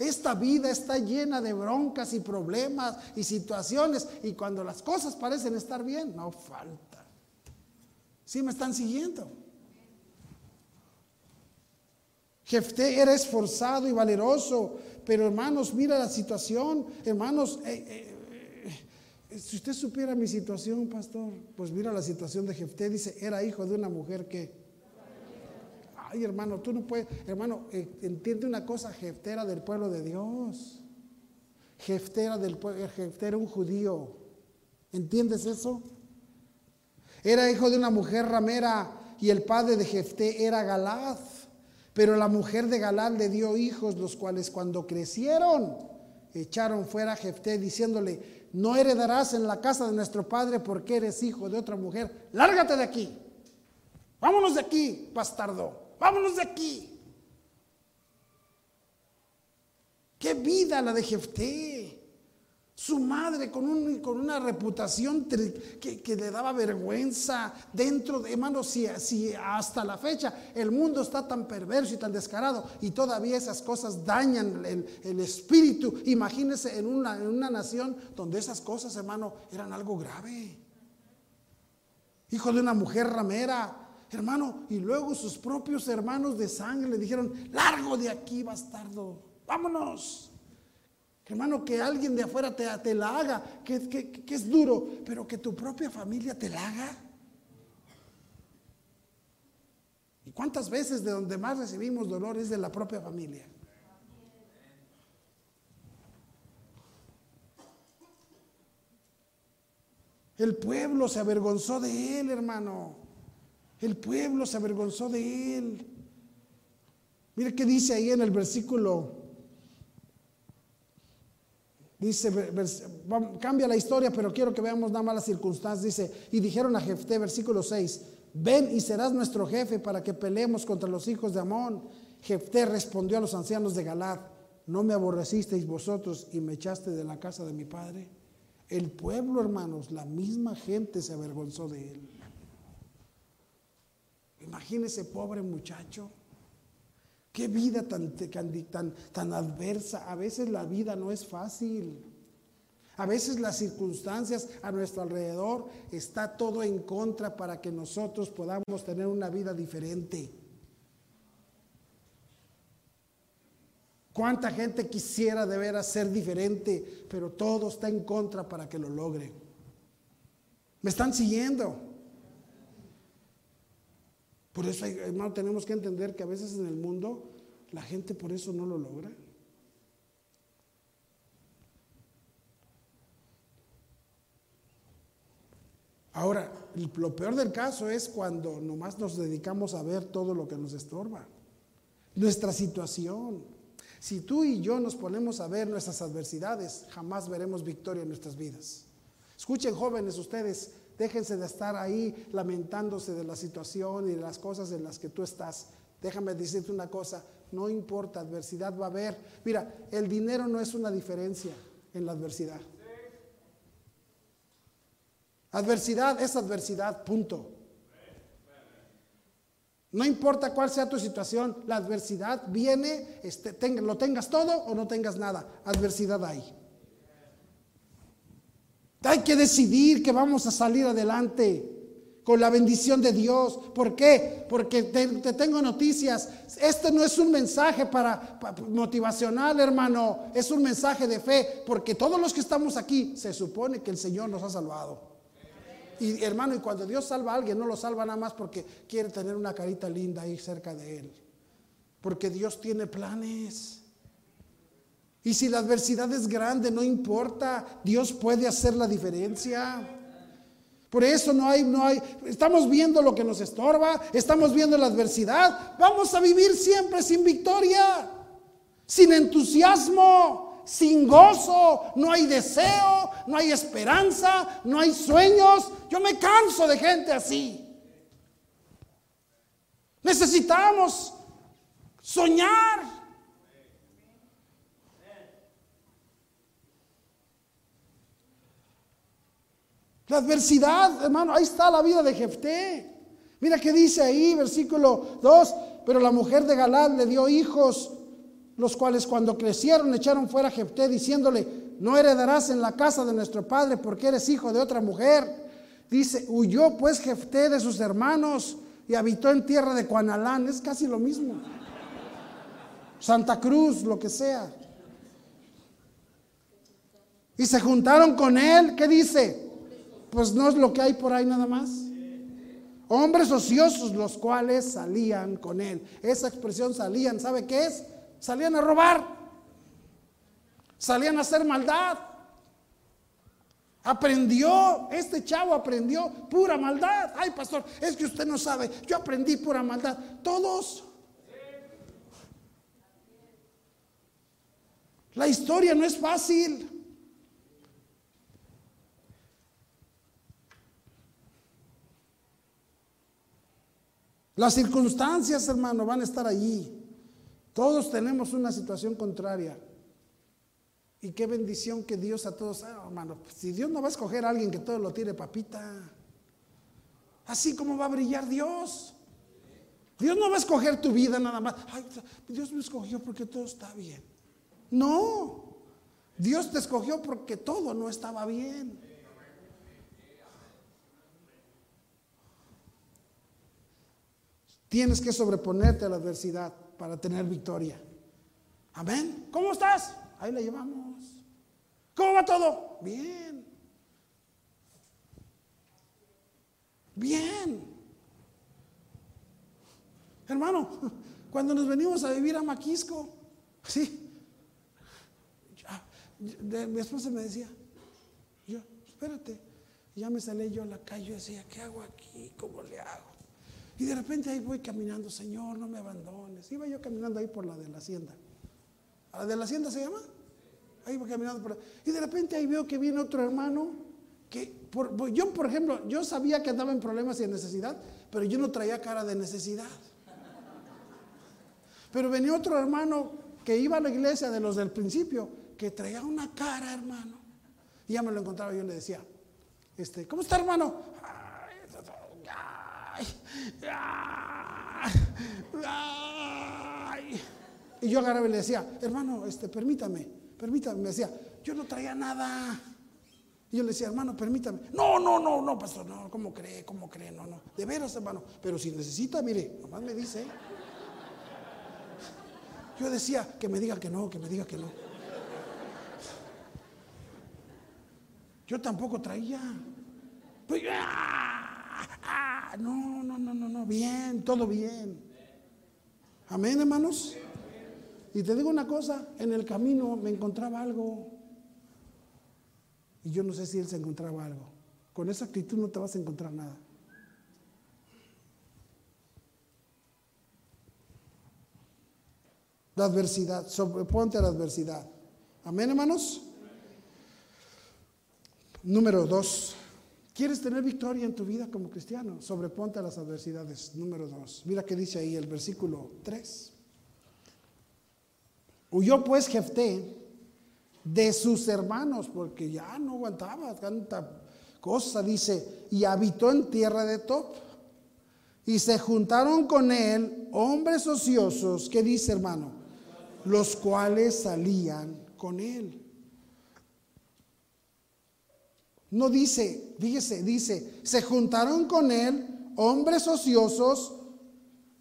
Esta vida está llena de broncas y problemas y situaciones. Y cuando las cosas parecen estar bien, no falta. ¿Sí me están siguiendo? Jefté era esforzado y valeroso, pero hermanos, mira la situación, hermanos, eh, eh, si usted supiera mi situación, pastor, pues mira la situación de Jefté, dice, era hijo de una mujer que... Ay, hermano, tú no puedes, hermano, eh, entiende una cosa, Jefté era del pueblo de Dios. Jefté era, del, Jefté era un judío. ¿Entiendes eso? Era hijo de una mujer ramera y el padre de Jefté era Galad. Pero la mujer de Galad le dio hijos, los cuales cuando crecieron echaron fuera a Jefté diciéndole, no heredarás en la casa de nuestro padre porque eres hijo de otra mujer. Lárgate de aquí. Vámonos de aquí, bastardo. Vámonos de aquí. Qué vida la de Jefté. Su madre con, un, con una reputación que, le daba vergüenza dentro de, hermanos, si, si, hasta la fecha el mundo está tan perverso y tan descarado y todavía esas cosas dañan el, espíritu, imagínense en una, en una nación donde esas cosas, hermano, eran algo grave. Hijo de una mujer ramera, hermano, y luego sus propios hermanos de sangre le dijeron, largo de aquí, bastardo, vámonos. Hermano, que alguien de afuera te, la haga, que, que, es duro, pero que tu propia familia te la haga. ¿Y cuántas veces de donde más recibimos dolor es de la propia familia? El pueblo se avergonzó de él, hermano. El pueblo se avergonzó de él. Mire qué dice ahí en el versículo Dice, cambia la historia, pero quiero que veamos nada más las circunstancias. Dice, y dijeron a Jefté, versículo 6, ven y serás nuestro jefe para que peleemos contra los hijos de Amón. Jefté respondió a los ancianos de Galad, ¿no me aborrecisteis vosotros y me echaste de la casa de mi padre? El pueblo, hermanos, la misma gente se avergonzó de él. Imagínese, pobre muchacho. Qué vida tan, tan, tan adversa. A veces la vida no es fácil. A veces las circunstancias a nuestro alrededor está todo en contra para que nosotros podamos tener una vida diferente. ¿Cuánta gente quisiera de veras ser diferente, pero todo está en contra para que lo logre? ¿Me están siguiendo? Por eso, hermano, tenemos que entender que a veces en el mundo la gente por eso no lo logra. Ahora, lo peor del caso es cuando nomás nos dedicamos a ver todo lo que nos estorba. Nuestra situación. Si tú y yo nos ponemos a ver nuestras adversidades, jamás veremos victoria en nuestras vidas. Escuchen jóvenes ustedes, déjense de estar ahí lamentándose de la situación y de las cosas en las que tú estás. Déjame decirte una cosa, no importa, adversidad va a haber. Mira, el dinero no es una diferencia en la adversidad. Adversidad es adversidad, punto. No importa cuál sea tu situación, la adversidad viene, este, lo tengas todo o no tengas nada, adversidad hay. Hay que decidir que vamos a salir adelante con la bendición de Dios. ¿Por qué? Porque te, tengo noticias. Este no es un mensaje para, motivacional, hermano, es un mensaje de fe, porque todos los que estamos aquí se supone que el Señor nos ha salvado. Y hermano, y cuando Dios salva a alguien, no lo salva nada más porque quiere tener una carita linda ahí cerca de Él. Porque Dios tiene planes. Y si la adversidad es grande, no importa, Dios puede hacer la diferencia. Por eso no hay, no hay, estamos viendo lo que nos estorba, estamos viendo la adversidad, vamos a vivir siempre sin victoria, sin entusiasmo, sin gozo, no hay deseo, no hay esperanza, no hay sueños. Yo me canso de gente así. Necesitamos soñar. La adversidad, hermano, ahí está la vida de Jefté. Mira que dice ahí, versículo 2, pero la mujer de Galad le dio hijos los cuales cuando crecieron echaron fuera a Jefté diciéndole, no heredarás en la casa de nuestro padre porque eres hijo de otra mujer. Dice, huyó pues Jefté de sus hermanos y habitó en tierra de Cuanalán, es casi lo mismo. Santa Cruz, lo que sea. Y se juntaron con él, ¿qué dice? Pues no es lo que hay por ahí nada más. Hombres ociosos los cuales salían con él. Esa expresión salían, ¿sabe qué es? salían a robar, salían a hacer maldad. Aprendió, este chavo aprendió pura maldad. Ay, pastor, es que usted no sabe, yo aprendí pura maldad. Todos. La historia no es fácil. Las circunstancias, hermano, van a estar allí. Todos tenemos una situación contraria. Y qué bendición que Dios a todos, ah, hermano, si Dios no va a escoger a alguien que todo lo tire papita, así como va a brillar Dios. Dios no va a escoger tu vida nada más. Ay, Dios me escogió porque todo está bien. No, Dios te escogió porque todo no estaba bien. Tienes que sobreponerte a la adversidad para tener victoria. Amén. ¿Cómo estás? Ahí la llevamos. ¿Cómo va todo? Bien. Bien. Hermano, (laughs) cuando nos venimos a vivir a Maquisco, (laughs) sí, mi esposa me decía, yo, espérate, ya me salí yo a la calle y decía, ¿qué hago aquí? ¿Cómo le hago? Y de repente ahí voy caminando, Señor, no me abandones. Iba yo caminando ahí por la de la hacienda. ¿A la de la hacienda se llama? Ahí voy caminando por la... Y de repente ahí veo que viene otro hermano que, por, yo por ejemplo, yo sabía que andaba en problemas y en necesidad, pero yo no traía cara de necesidad. Pero venía otro hermano que iba a la iglesia de los del principio, que traía una cara, hermano. Y ya me lo encontraba, yo le decía, este, ¿cómo está, hermano? Y yo agarraba y le decía, hermano, este, permítame, permítame. Me decía, yo no traía nada. Y yo le decía, hermano, permítame. No, no, no, no, pastor, no, ¿cómo cree? ¿Cómo cree? No, no. De veras, hermano. Pero si necesita, mire, nomás me dice. Yo decía, que me diga que no, que me diga que no. Yo tampoco traía. Pues, ah, no, no, no, no, no, bien, todo bien. Amén, hermanos. Y te digo una cosa, en el camino me encontraba algo. Y yo no sé si él se encontraba algo. Con esa actitud no te vas a encontrar nada. La adversidad, sobreponte a la adversidad. Amén, hermanos. Número dos. ¿Quieres tener victoria en tu vida como cristiano? Sobreponte a las adversidades. Número dos. Mira qué dice ahí el versículo 3. Huyó pues Jefté de sus hermanos, porque ya no aguantaba tanta cosa, dice, y habitó en tierra de Top. Y se juntaron con él hombres ociosos, que dice hermano, los cuales salían con él. No dice, fíjese, dice, se juntaron con él hombres ociosos,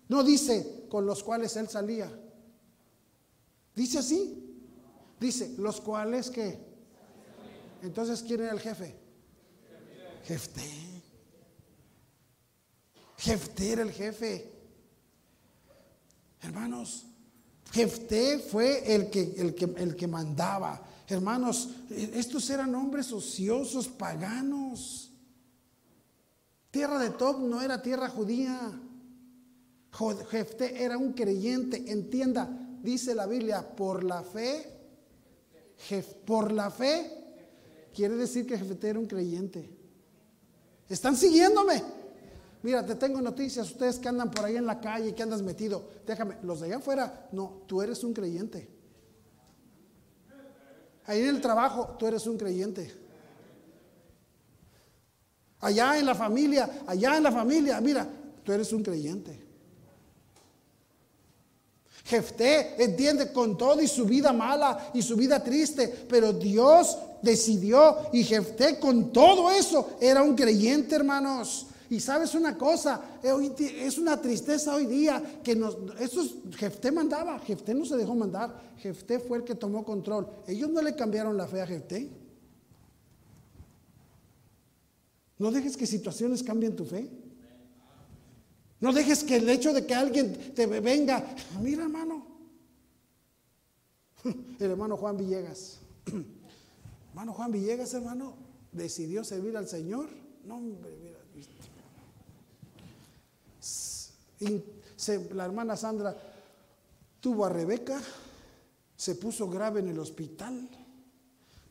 no dice con los cuales él salía. Dice así. Dice, los cuales que. Entonces, ¿quién era el jefe? Jefté. Jefté era el jefe. Hermanos, Jefté fue el que, el que, el que mandaba. Hermanos, estos eran hombres ociosos, paganos. Tierra de Top no era tierra judía. Jefté era un creyente. Entienda, dice la Biblia, por la fe por la fe, quiere decir que Jefté era un creyente. ¿Están siguiéndome? Mira, te tengo noticias, ustedes que andan por ahí en la calle, que andas metido, déjame, los de allá afuera, no, tú eres un creyente. Ahí en el trabajo, tú eres un creyente. Allá en la familia, allá en la familia, mira, tú eres un creyente. Jefté entiende con todo y su vida mala y su vida triste, pero Dios decidió y Jefté con todo eso era un creyente, hermanos. Y sabes una cosa, eh, es una tristeza hoy día que nos, eso Jefté mandaba, Jefté no se dejó mandar, Jefté fue el que tomó control. Ellos no le cambiaron la fe a Jefté. No dejes que situaciones cambien tu fe. No dejes que el hecho de que alguien te venga, mira hermano, (laughs) el hermano Juan Villegas, (clears throat) hermano Juan Villegas, hermano, decidió servir al Señor. No, hombre, mira. La hermana Sandra tuvo a Rebeca, se puso grave en el hospital,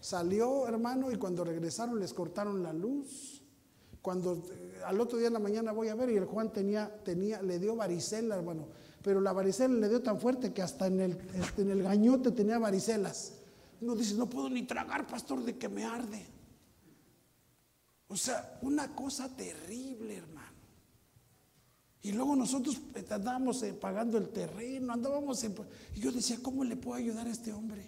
salió, hermano, y cuando regresaron les cortaron la luz. Cuando eh, al otro día en la mañana voy a ver y el Juan tenía, tenía, le dio varicela, hermano. Pero la varicela le dio tan fuerte que hasta en el, en el gañote tenía varicelas. Uno dice, no puedo ni tragar, pastor, de que me arde. O sea, una cosa terrible, hermano. Y luego nosotros andábamos eh, pagando el terreno, andábamos Y yo decía, ¿cómo le puedo ayudar a este hombre?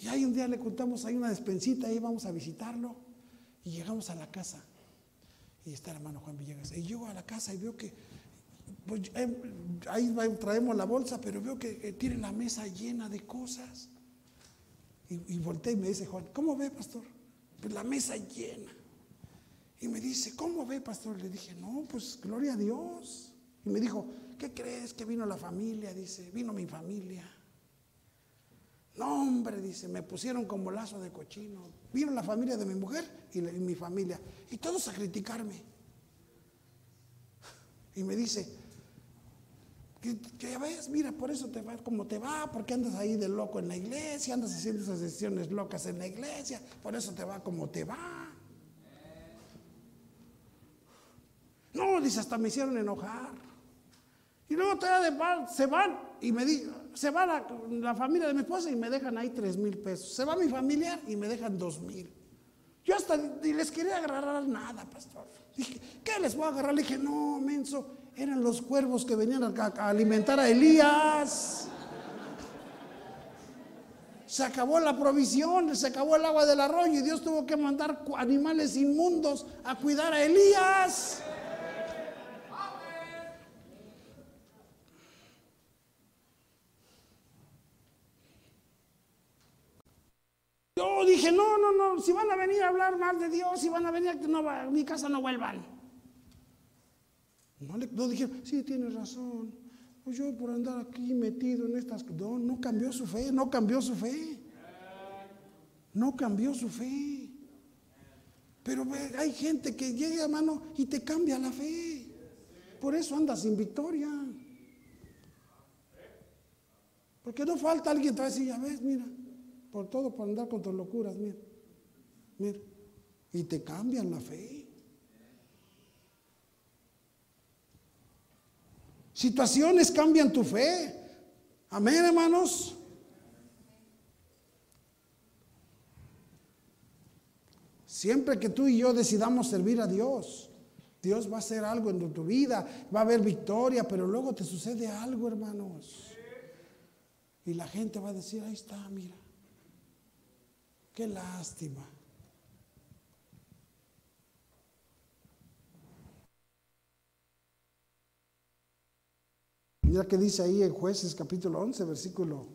Y ahí un día le contamos ahí una despensita, ahí vamos a visitarlo. Y llegamos a la casa y está el hermano Juan Villegas. Y llego a la casa y veo que, pues, em, ahí traemos la bolsa, pero veo que tiene la mesa llena de cosas. Y, y volteé y me dice Juan, ¿cómo ve, pastor? Pues la mesa llena. Y me dice, ¿cómo ve, pastor? Le dije, no, pues gloria a Dios. Y me dijo, ¿qué crees que vino la familia? Dice, vino mi familia. No, hombre, dice, me pusieron como lazo de cochino. Vieron la familia de mi mujer y, mi familia. Y todos a criticarme. Y me dice, que, ya ves, mira, por eso te va como te va, porque andas ahí de loco en la iglesia, andas haciendo esas sesiones locas en la iglesia, por eso te va como te va. No, dice, hasta me hicieron enojar. Y luego todavía se van y me di, se va la, la, familia de mi esposa y me dejan ahí tres mil pesos. Se va mi familia y me dejan dos mil. Yo hasta ni les quería agarrar nada, pastor. Dije, ¿qué les voy a agarrar? Le dije, no, menso, eran los cuervos que venían a, a alimentar a Elías. Se acabó la provisión, se acabó el agua del arroyo y Dios tuvo que mandar animales inmundos a cuidar a Elías. Dije, no, no, no, si van a venir a hablar mal de Dios, si van a venir a mi casa, no vuelvan. No, le, no dijeron, sí, tienes razón. Pues yo por andar aquí metido en estas... No, no cambió su fe, no cambió su fe. No cambió su fe. Pero hay gente que llega, hermano, y te cambia la fe. Por eso andas sin victoria. Porque no falta alguien que te a ya ves, mira, por todo, por andar con tus locuras, mira, mira. Y te cambian la fe. Situaciones cambian tu fe. Amén, hermanos. Siempre que tú y yo decidamos servir a Dios, Dios va a hacer algo en tu vida, va a haber victoria, pero luego te sucede algo, hermanos. Y la gente va a decir, ahí está, mira, qué lástima. Mira que dice ahí en jueces capítulo 11, versículo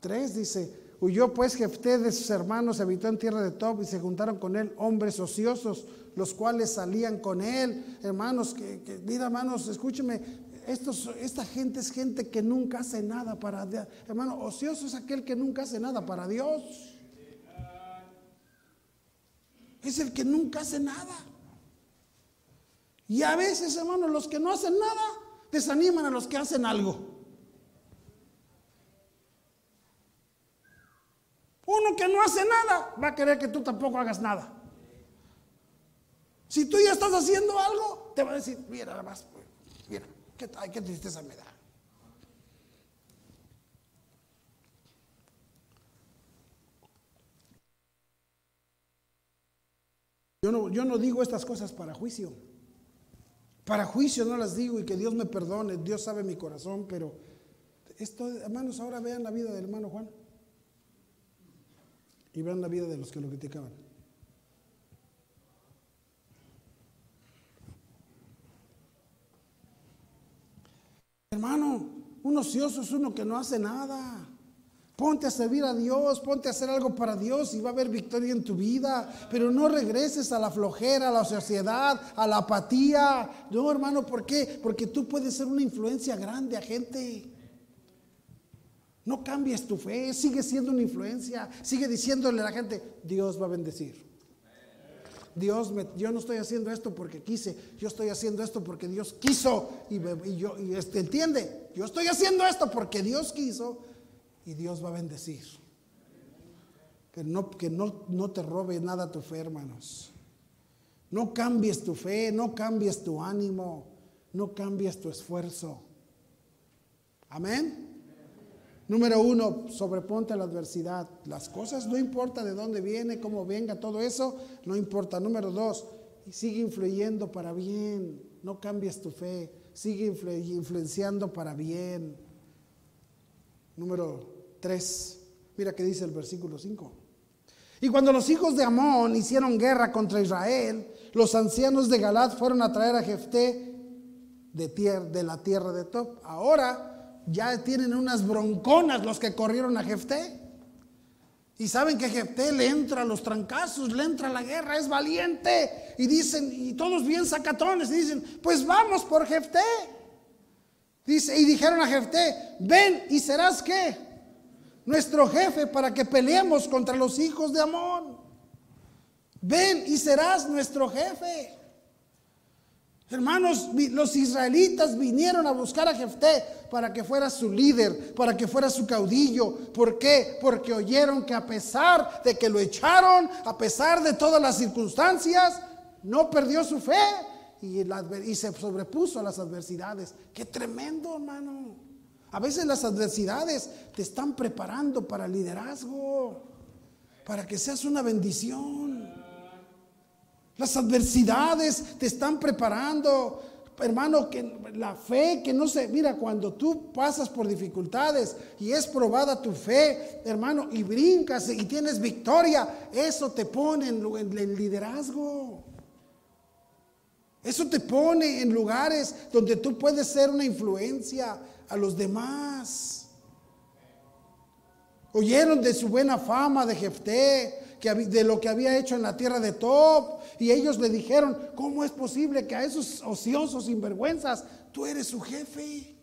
3, dice, huyó pues Jefté de sus hermanos, habitó en tierra de Tob y se juntaron con él hombres ociosos, los cuales salían con él. Hermanos, que, mira hermanos, escúcheme, estos, esta gente es gente que nunca hace nada para Dios. Hermano, ocioso es aquel que nunca hace nada para Dios. Es el que nunca hace nada. Y a veces, hermano, los que no hacen nada, desaniman a los que hacen algo. Uno que no hace nada va a querer que tú tampoco hagas nada. Si tú ya estás haciendo algo, te va a decir, mira, nada más, mira, qué, qué tristeza me da. Yo no, yo no digo estas cosas para juicio. Para juicio no las digo y que Dios me perdone, Dios sabe mi corazón, pero esto, hermanos, ahora vean la vida del hermano Juan y vean la vida de los que lo criticaban. Hermano, un ocioso es uno que no hace nada. Ponte a servir a Dios, ponte a hacer algo para Dios y va a haber victoria en tu vida. Pero no regreses a la flojera, a la sociedad, a la apatía. No, hermano, ¿por qué? Porque tú puedes ser una influencia grande a gente. No cambies tu fe, sigue siendo una influencia. Sigue diciéndole a la gente, Dios va a bendecir. Dios, me, yo no estoy haciendo esto porque quise, yo estoy haciendo esto porque Dios quiso. Y, yo, y este, entiende, yo estoy haciendo esto porque Dios quiso y Dios va a bendecir. Que no, que no, no te robe nada tu fe, hermanos. No cambies tu fe, no cambies tu ánimo, no cambies tu esfuerzo. Amén. Número uno, sobreponte a la adversidad. Las cosas no importa de dónde viene, cómo venga, todo eso no importa. Número dos, sigue influyendo para bien. No cambies tu fe, sigue influenciando para bien. Número 3. Mira que dice el versículo 5. Y cuando los hijos de Amón hicieron guerra contra Israel, los ancianos de Galad fueron a traer a Jefté de, de la tierra de Top. Ahora ya tienen unas bronconas los que corrieron a Jefté. Y saben que Jefté le entra a los trancazos, le entra a la guerra, es valiente. Y dicen, y todos bien sacatones, y dicen, pues vamos por Jefté. Dice, y dijeron a Jefté, ven y serás qué? Nuestro jefe para que peleemos contra los hijos de Amón. Ven y serás nuestro jefe. Hermanos, los israelitas vinieron a buscar a Jefté para que fuera su líder, para que fuera su caudillo. ¿Por qué? Porque oyeron que a pesar de que lo echaron, a pesar de todas las circunstancias, no perdió su fe y, y se sobrepuso a las adversidades. Qué tremendo, hermano. A veces las adversidades te están preparando para el liderazgo, para que seas una bendición. Las adversidades te están preparando hermano, que la fe que no se, mira, cuando tú pasas por dificultades y es probada tu fe, hermano, y brincas y tienes victoria, eso te pone en, en liderazgo. Eso te pone en lugares donde tú puedes ser una influencia a los demás. Oyeron de su buena fama de Jefté, de lo que había hecho en la tierra de Top. Y ellos le dijeron, ¿cómo es posible que a esos ociosos sinvergüenzas tú eres su jefe?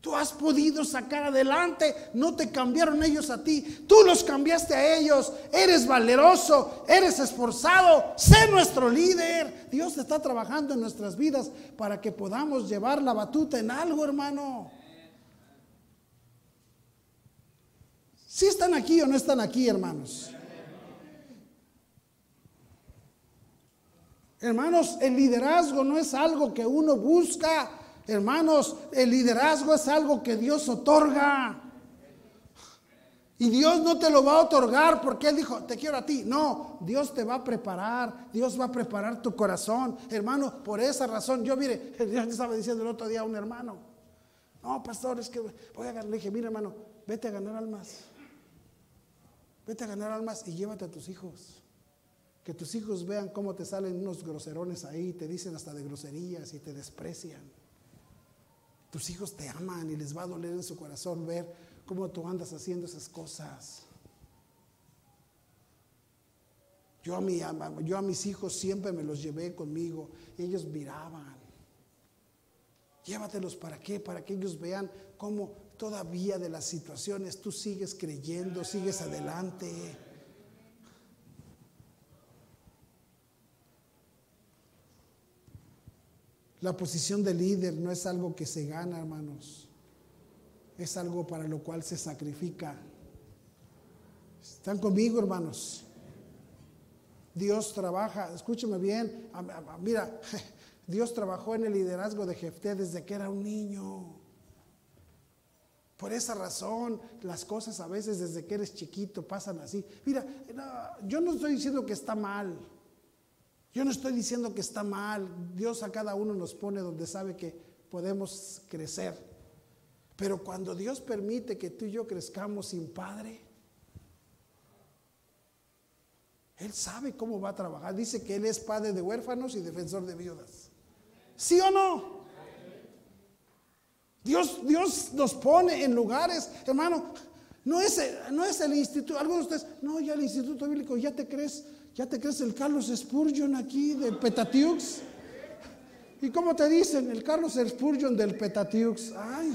Tú has podido sacar adelante, no te cambiaron ellos a ti, tú los cambiaste a ellos, eres valeroso, eres esforzado, sé nuestro líder. Dios está trabajando en nuestras vidas para que podamos llevar la batuta en algo, hermano. Si están aquí o no están aquí, hermanos? Hermanos, el liderazgo no es algo que uno busca. Hermanos, el liderazgo es algo que Dios otorga. Y Dios no te lo va a otorgar porque Él dijo, te quiero a ti. No, Dios te va a preparar. Dios va a preparar tu corazón. Hermano, por esa razón, yo mire, (laughs) Dios estaba diciendo el otro día a un hermano. No, pastor, es que voy a ganar. Le dije, mira hermano, vete a ganar almas. Vete a ganar almas y llévate a tus hijos. Que tus hijos vean cómo te salen unos groserones ahí, te dicen hasta de groserías y te desprecian. Tus hijos te aman y les va a doler en su corazón ver cómo tú andas haciendo esas cosas. Yo a, mi, yo a mis hijos siempre me los llevé conmigo y ellos miraban. Llévatelos para qué? Para que ellos vean cómo todavía de las situaciones tú sigues creyendo, sigues adelante. La posición de líder no es algo que se gana, hermanos. Es algo para lo cual se sacrifica. ¿Están conmigo, hermanos? Dios trabaja, escúcheme bien, mira, (laughs) Dios trabajó en el liderazgo de Jefté desde que era un niño. Por esa razón, las cosas a veces desde que eres chiquito pasan así. Mira, yo no estoy diciendo que está mal. Yo no estoy diciendo que está mal. Dios a cada uno nos pone donde sabe que podemos crecer. Pero cuando Dios permite que tú y yo crezcamos sin padre, Él sabe cómo va a trabajar. Dice que Él es padre de huérfanos y defensor de viudas. ¿Sí o no? Dios, Dios nos pone en lugares, hermano. No es, no es el instituto. Algunos de ustedes, no, ya el instituto bíblico, ya te crees ¿Ya te crees el Carlos Spurgeon aquí del Petatiux? ¿Y cómo te dicen? El Carlos Spurgeon del Petatiux. Ay.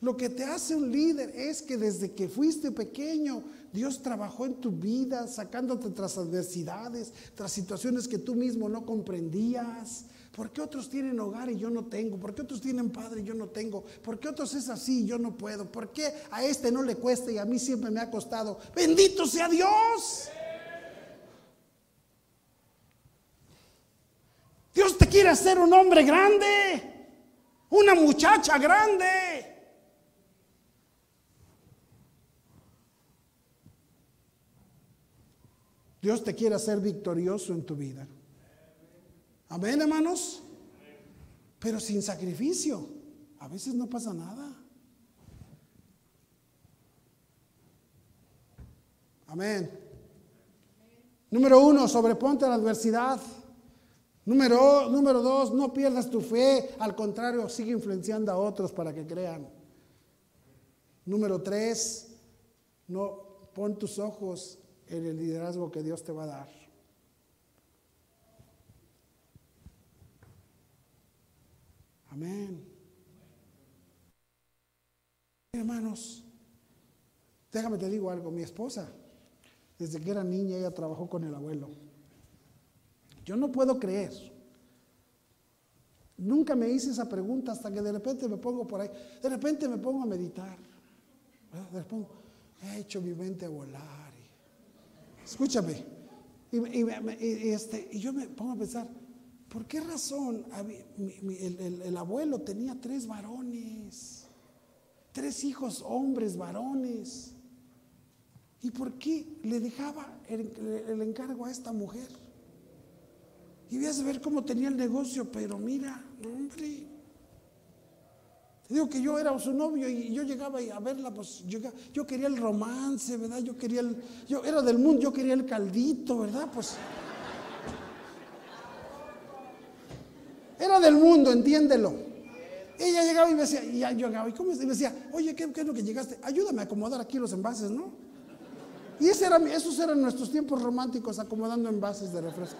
Lo que te hace un líder es que desde que fuiste pequeño, Dios trabajó en tu vida, sacándote tras adversidades, tras situaciones que tú mismo no comprendías. ¿Por qué otros tienen hogar y yo no tengo? ¿Por qué otros tienen padre y yo no tengo? ¿Por qué otros es así y yo no puedo? ¿Por qué a este no le cuesta y a mí siempre me ha costado? Bendito sea Dios. Dios te quiere hacer un hombre grande, una muchacha grande. Dios te quiere hacer victorioso en tu vida. Amén, hermanos. Pero sin sacrificio, a veces no pasa nada. Amén. Número uno, sobreponte a la adversidad. Número, número dos, no pierdas tu fe. Al contrario, sigue influenciando a otros para que crean. Número tres, no pon tus ojos en el liderazgo que Dios te va a dar. Amén. Hermanos, déjame te digo algo, mi esposa, desde que era niña ella trabajó con el abuelo. Yo no puedo creer. Nunca me hice esa pregunta hasta que de repente me pongo por ahí, de repente me pongo a meditar. De repente, he hecho mi mente a volar. Escúchame, Y, este, y yo me pongo a pensar, ¿por qué razón el, abuelo tenía tres varones? Tres hijos hombres varones. ¿Y por qué le dejaba el, encargo a esta mujer? Y voy a ver cómo tenía el negocio, pero mira, hombre. Te digo que yo era su novio y yo llegaba a verla, pues yo, yo quería el romance, ¿verdad? Yo quería el, yo era del mundo, yo quería el caldito, ¿verdad? Pues era del mundo, entiéndelo. Ella llegaba y me decía, y yo llegaba, ¿y cómo me decía, oye, ¿qué, ¿qué, es lo que llegaste? Ayúdame a acomodar aquí los envases, ¿no? Y esos eran nuestros tiempos románticos, acomodando envases de refresco.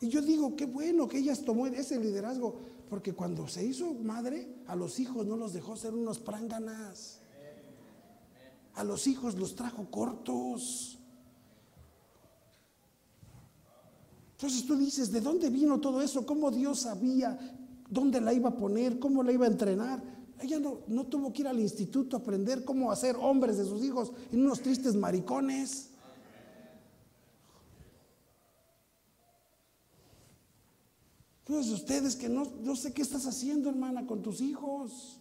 Y yo digo, qué bueno que ellas tomó ese liderazgo, porque cuando se hizo madre, a los hijos no los dejó ser unos pránganas. A los hijos los trajo cortos. Entonces tú dices, ¿de dónde vino todo eso? ¿Cómo Dios sabía dónde la iba a poner? ¿Cómo la iba a entrenar? Ella no, no tuvo que ir al instituto a aprender cómo hacer hombres de sus hijos en unos tristes maricones. Pues ustedes que no, no sé qué estás haciendo, hermana, con tus hijos.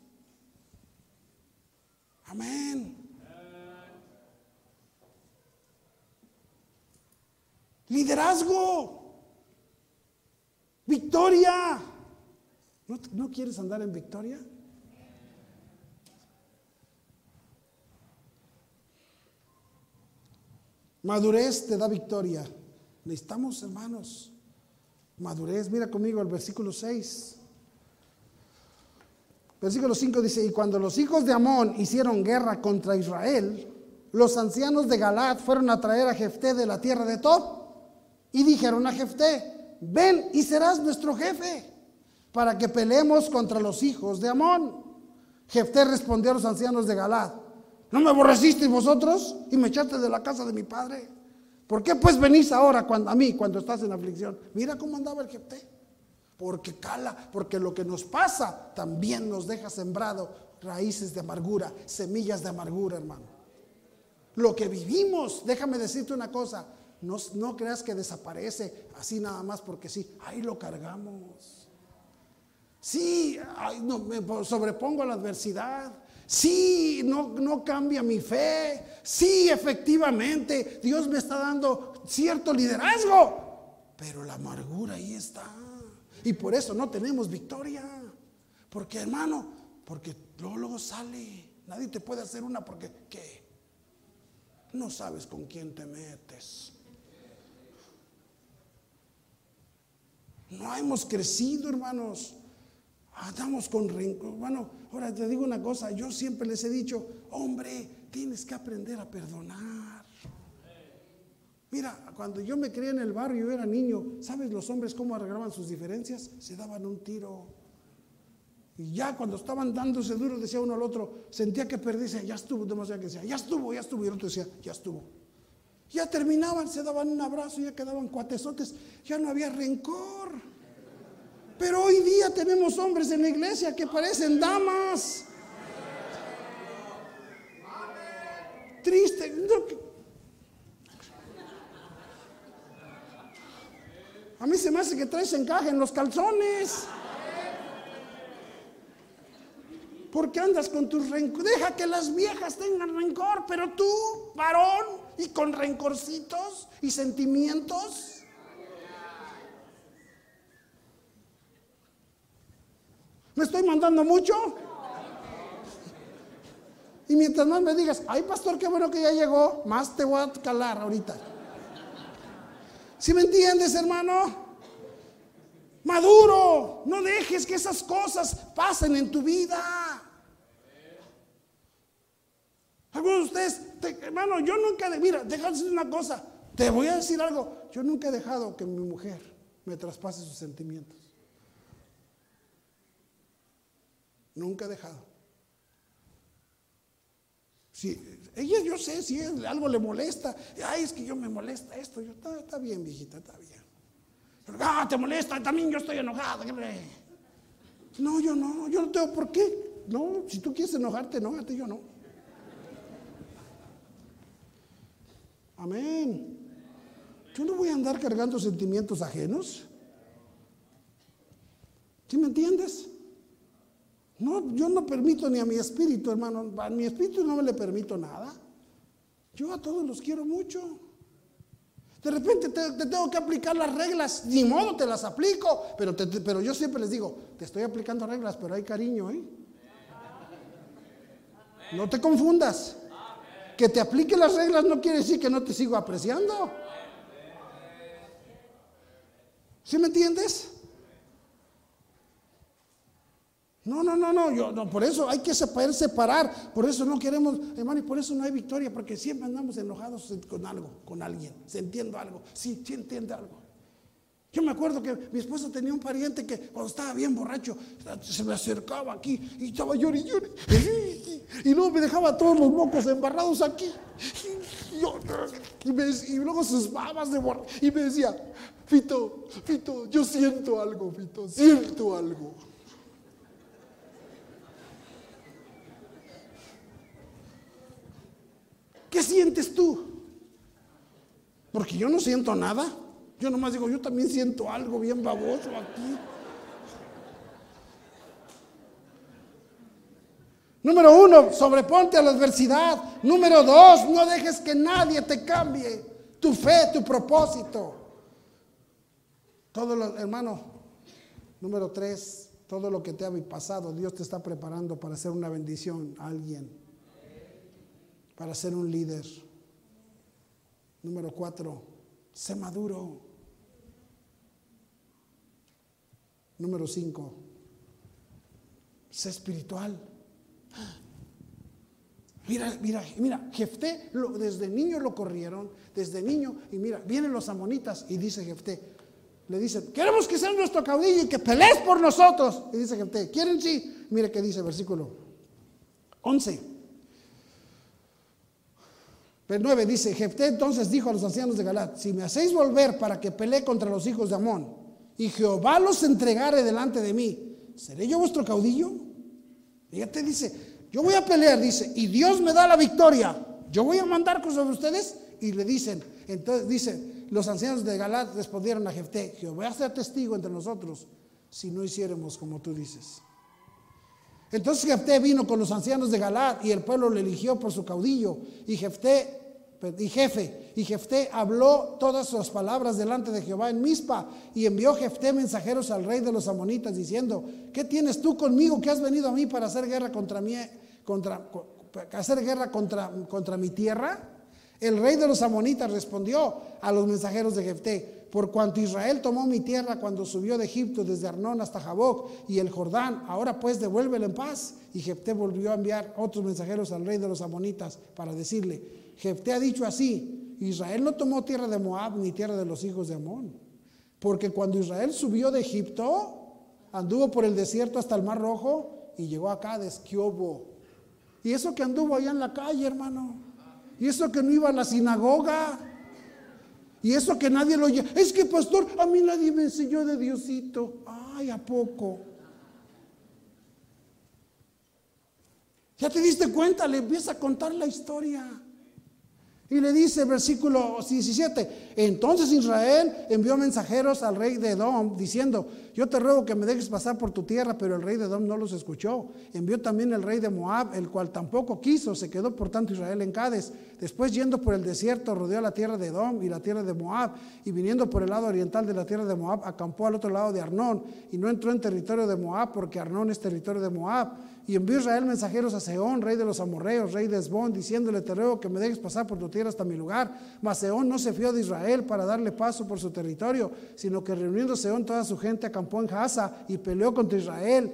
Amén. Liderazgo. Victoria. ¿No, ¿No, quieres andar en victoria? Madurez te da victoria. Necesitamos, hermanos, Madurez, mira conmigo el versículo 6. Versículo 5 dice, y cuando los hijos de Amón hicieron guerra contra Israel, los ancianos de Galad fueron a traer a Jefté de la tierra de Tob y dijeron a Jefté, ven y serás nuestro jefe para que peleemos contra los hijos de Amón. Jefté respondió a los ancianos de Galad, ¿no me aborrecisteis vosotros y me echaste de la casa de mi padre? ¿Por qué pues venís ahora cuando, a mí cuando estás en aflicción? Mira cómo andaba el Jefté. Porque cala, porque lo que nos pasa también nos deja sembrado raíces de amargura, semillas de amargura, hermano. Lo que vivimos, déjame decirte una cosa, no, no creas que desaparece así nada más porque sí, ahí lo cargamos. Sí, no, me sobrepongo a la adversidad, Sí, no, no cambia mi fe. Sí, efectivamente, Dios me está dando cierto liderazgo. Pero la amargura ahí está. Y por eso no tenemos victoria. Porque hermano, porque luego, sale. Nadie te puede hacer una porque, ¿qué? No sabes con quién te metes. No hemos crecido, hermanos. Andamos con rencor. Bueno, ahora te digo una cosa, yo siempre les he dicho, hombre, tienes que aprender a perdonar. Mira, cuando yo me crié en el barrio, yo era niño, ¿sabes los hombres cómo arreglaban sus diferencias? Se daban un tiro. Y ya cuando estaban dándose duro, decía uno al otro, sentía que perdía, ya estuvo, demasiado que decía, ya estuvo, ya estuvo, y el otro decía, ya estuvo. Ya terminaban, se daban un abrazo, ya quedaban cuatesotes, ya no había rencor. Pero hoy día tenemos hombres en la iglesia que parecen damas. Triste. A mí se me hace que traes encaje en los calzones. Porque andas con tus rencor. Deja que las viejas tengan rencor, pero tú, varón, y con rencorcitos y sentimientos. ¿Me estoy mandando mucho? Y mientras más me digas, ay pastor, qué bueno que ya llegó, más te voy a calar ahorita. ¿Sí me entiendes, hermano? Maduro, no dejes que esas cosas pasen en tu vida. Algunos de ustedes, hermano, yo nunca, mira, déjame decir una cosa, te voy a decir algo, yo nunca he dejado que mi mujer me traspase sus sentimientos. Nunca he dejado. Si ella yo sé si algo le molesta, ay, es que yo me molesta esto, yo está, bien, viejita, está bien. Pero, ah, te molesta, también yo estoy enojada. No, yo no, yo no tengo por qué. No, si tú quieres enojarte, enójate, yo no. Amén. Yo no voy a andar cargando sentimientos ajenos. ¿Sí me entiendes? No, yo no permito ni a mi espíritu, hermano, a mi espíritu no me le permito nada. Yo a todos los quiero mucho. De repente te, tengo que aplicar las reglas, ni modo te las aplico, pero, pero yo siempre les digo, te estoy aplicando reglas, pero hay cariño, ¿eh? No te confundas. Que te aplique las reglas no quiere decir que no te sigo apreciando. ¿Sí me entiendes? No, no, no, no, por eso hay que separar, por eso no queremos, hermano, y por eso no hay victoria, porque siempre andamos enojados con algo, con alguien, se entiende algo, sí, sí entiende algo. Yo me acuerdo que mi esposa tenía un pariente que cuando estaba bien borracho, se me acercaba aquí y estaba llorando y, y, luego me dejaba todos los mocos embarrados aquí. Y, luego sus babas de borracho y me decía, Fito, Fito, yo siento algo, Fito, siento algo. ¿Qué sientes tú? Porque yo no siento nada. Yo nomás digo, yo también siento algo bien baboso aquí. Número uno, sobreponte a la adversidad. Número dos, no dejes que nadie te cambie tu fe, tu propósito. Todo lo, hermano. Número tres, todo lo que te ha pasado, Dios te está preparando para hacer una bendición a alguien para ser un líder. Número cuatro, sé maduro. Número cinco, sé espiritual. Mira, mira, mira, Jefté desde niño lo corrieron, desde niño, y mira, vienen los amonitas y dice Jefté, le dicen, queremos que sea nuestro caudillo y que pelees por nosotros. Y dice Jefté, ¿quieren sí? Mire qué dice versículo 11. Pero 9 dice, Jefté entonces dijo a los ancianos de Galat, si me hacéis volver para que pelee contra los hijos de Amón, y Jehová los entregare delante de mí, ¿seré yo vuestro caudillo? Fíjate, dice, yo voy a pelear, dice, y Dios me da la victoria, yo voy a mandar sobre ustedes, y le dicen, entonces dice, los ancianos de Galat respondieron a Jefté, Jehová sea testigo entre nosotros, si no hiciéramos como tú dices. Entonces Jefté vino con los ancianos de Galat y el pueblo le eligió por su caudillo. Y Jefté, y jefe, y Jefté habló todas sus palabras delante de Jehová en Mizpa. Y envió Jefté mensajeros al rey de los amonitas diciendo: ¿Qué tienes tú conmigo que has venido a mí para hacer guerra contra mí, contra, hacer guerra contra, contra mi tierra? El rey de los amonitas respondió a los mensajeros de Jefté: por cuanto Israel tomó mi tierra cuando subió de Egipto desde Arnón hasta Jaboc y el Jordán, ahora pues devuélvelo en paz. Y Jefté volvió a enviar otros mensajeros al rey de los amonitas para decirle, Jefté ha dicho así, Israel no tomó tierra de Moab ni tierra de los hijos de Amón, porque cuando Israel subió de Egipto, anduvo por el desierto hasta el Mar Rojo y llegó acá de Esquiobo. Y eso que anduvo allá en la calle, hermano. Y eso que no iba a la sinagoga. Y eso que nadie lo oye. Es que, pastor, a mí nadie me enseñó de Diosito. Ay, ¿a poco? ¿Ya te diste cuenta? Le empieza a contar la historia. Y le dice, versículo 17, entonces Israel envió mensajeros al rey de Edom diciendo, yo te ruego que me dejes pasar por tu tierra, pero el rey de Edom no los escuchó. Envió también el rey de Moab, el cual tampoco quiso, se quedó por tanto Israel en Cades. Después yendo por el desierto, rodeó la tierra de Edom y la tierra de Moab, y viniendo por el lado oriental de la tierra de Moab, acampó al otro lado de Arnón, y no entró en territorio de Moab, porque Arnón es territorio de Moab. Y envió Israel mensajeros a Seón, rey de los amorreos, rey de Esbón, diciéndole, te ruego que me dejes pasar por tu tierra hasta mi lugar. Mas Seón no se fió de Israel para darle paso por su territorio, sino que reuniendo Seón toda su gente acampó en Gaza y peleó contra Israel.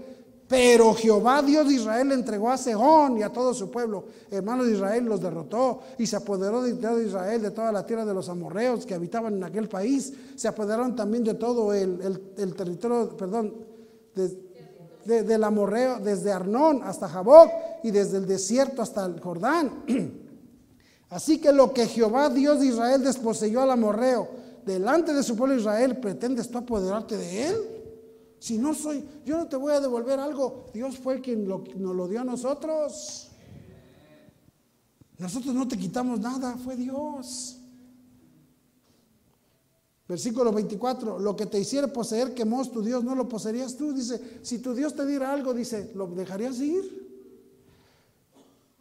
Pero Jehová Dios de Israel entregó a Sehón y a todo su pueblo. Hermanos de Israel los derrotó y se apoderó de Israel de toda la tierra de los amorreos que habitaban en aquel país. Se apoderaron también de todo el, el territorio, perdón, de, del amorreo, desde Arnón hasta Jaboc y desde el desierto hasta el Jordán. (clears throat) Así que lo que Jehová Dios de Israel desposeyó al amorreo delante de su pueblo Israel, ¿pretendes tú apoderarte de él? Si no soy, yo no te voy a devolver algo. Dios fue quien nos lo dio a nosotros. Nosotros no te quitamos nada, fue Dios. Versículo 24, lo que te hiciera poseer quemó tu Dios, no lo poseerías tú. Dice, si tu Dios te diera algo, dice, ¿lo dejarías ir?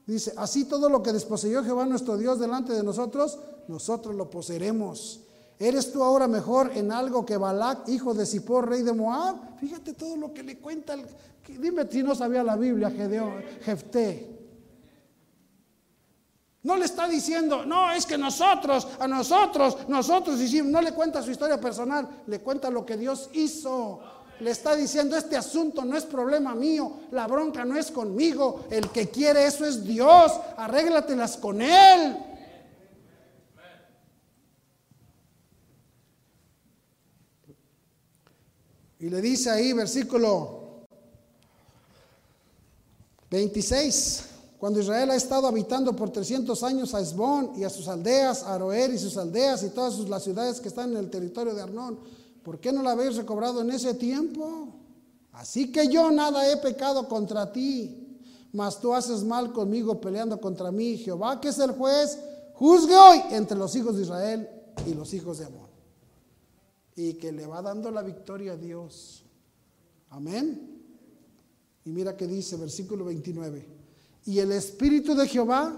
Dice, así todo lo que desposeyó Jehová nuestro Dios delante de nosotros, nosotros lo poseeremos. ¿Eres tú ahora mejor en algo que Balac, hijo de Zippor, rey de Moab? Fíjate todo lo que le cuenta. El, dime si no sabía la Biblia, Gedeón, Jefté. No le está diciendo, no, es que nosotros, a nosotros, nosotros hicimos. No le cuenta su historia personal, le cuenta lo que Dios hizo le está diciendo, este asunto no es problema mío, la bronca no es conmigo, el que quiere eso es Dios, arréglatelas con Él. Y le dice ahí, versículo 26, cuando Israel ha estado habitando por 300 años a Esbón y a sus aldeas, a Aroer y sus aldeas y todas las ciudades que están en el territorio de Arnón, ¿Por qué no la habéis recobrado en ese tiempo? Así que yo nada he pecado contra ti, mas tú haces mal conmigo peleando contra mí. Jehová, que es el juez, juzgue hoy entre los hijos de Israel y los hijos de Amón. Y que le va dando la victoria a Dios. Amén. Y mira que dice, versículo 29. Y el espíritu de Jehová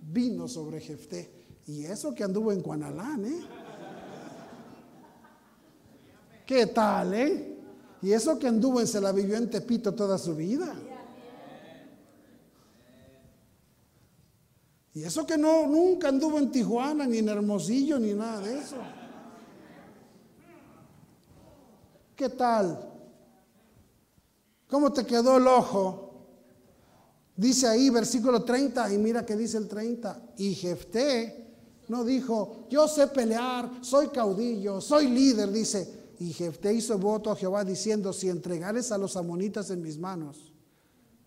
vino sobre Jefté. Y eso que anduvo en Cuanalán, ¿eh? ¿Qué tal, eh? Y eso que anduvo en se la vivió en Tepito toda su vida. Y eso que no, nunca anduvo en Tijuana, ni en Hermosillo, ni nada de eso. ¿Qué tal? ¿Cómo te quedó el ojo? Dice ahí, versículo 30, y mira que dice el 30. Y Jefté no dijo, yo sé pelear, soy caudillo, soy líder, dice, y Jefté hizo voto a Jehová diciendo, si entregares a los amonitas en mis manos,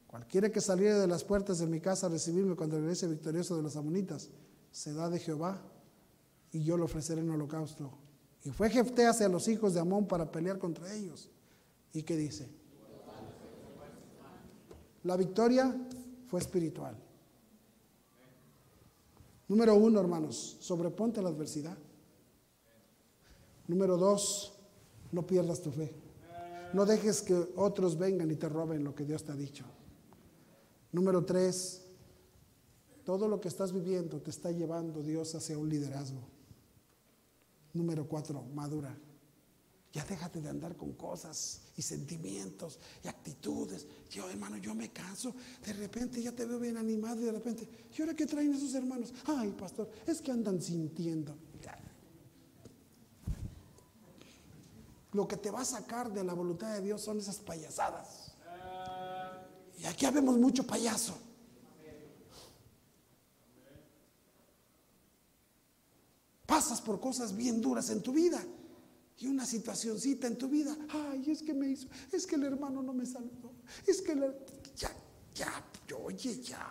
cualquiera que saliere de las puertas de mi casa a recibirme cuando regrese victorioso de los amonitas, se da de Jehová y yo lo ofreceré en holocausto. Y fue Jefté hacia los hijos de Amón para pelear contra ellos. ¿Y qué dice? La victoria fue espiritual. Número uno, hermanos, sobreponte la adversidad. Número dos, no pierdas tu fe. No dejes que otros vengan y te roben lo que Dios te ha dicho. Número tres, todo lo que estás viviendo te está llevando Dios hacia un liderazgo. Número cuatro, madura. Ya déjate de andar con cosas y sentimientos y actitudes. Yo, hermano, yo me canso. De repente ya te veo bien animado y de repente, ¿y ahora qué traen esos hermanos? Ay, pastor, es que andan sintiendo. Lo que te va a sacar de la voluntad de Dios son esas payasadas. Y aquí habemos mucho payaso. Pasas por cosas bien duras en tu vida y una situacioncita en tu vida. Ay, es que me hizo, es que el hermano no me saludó, es que ya, ya, oye, ya.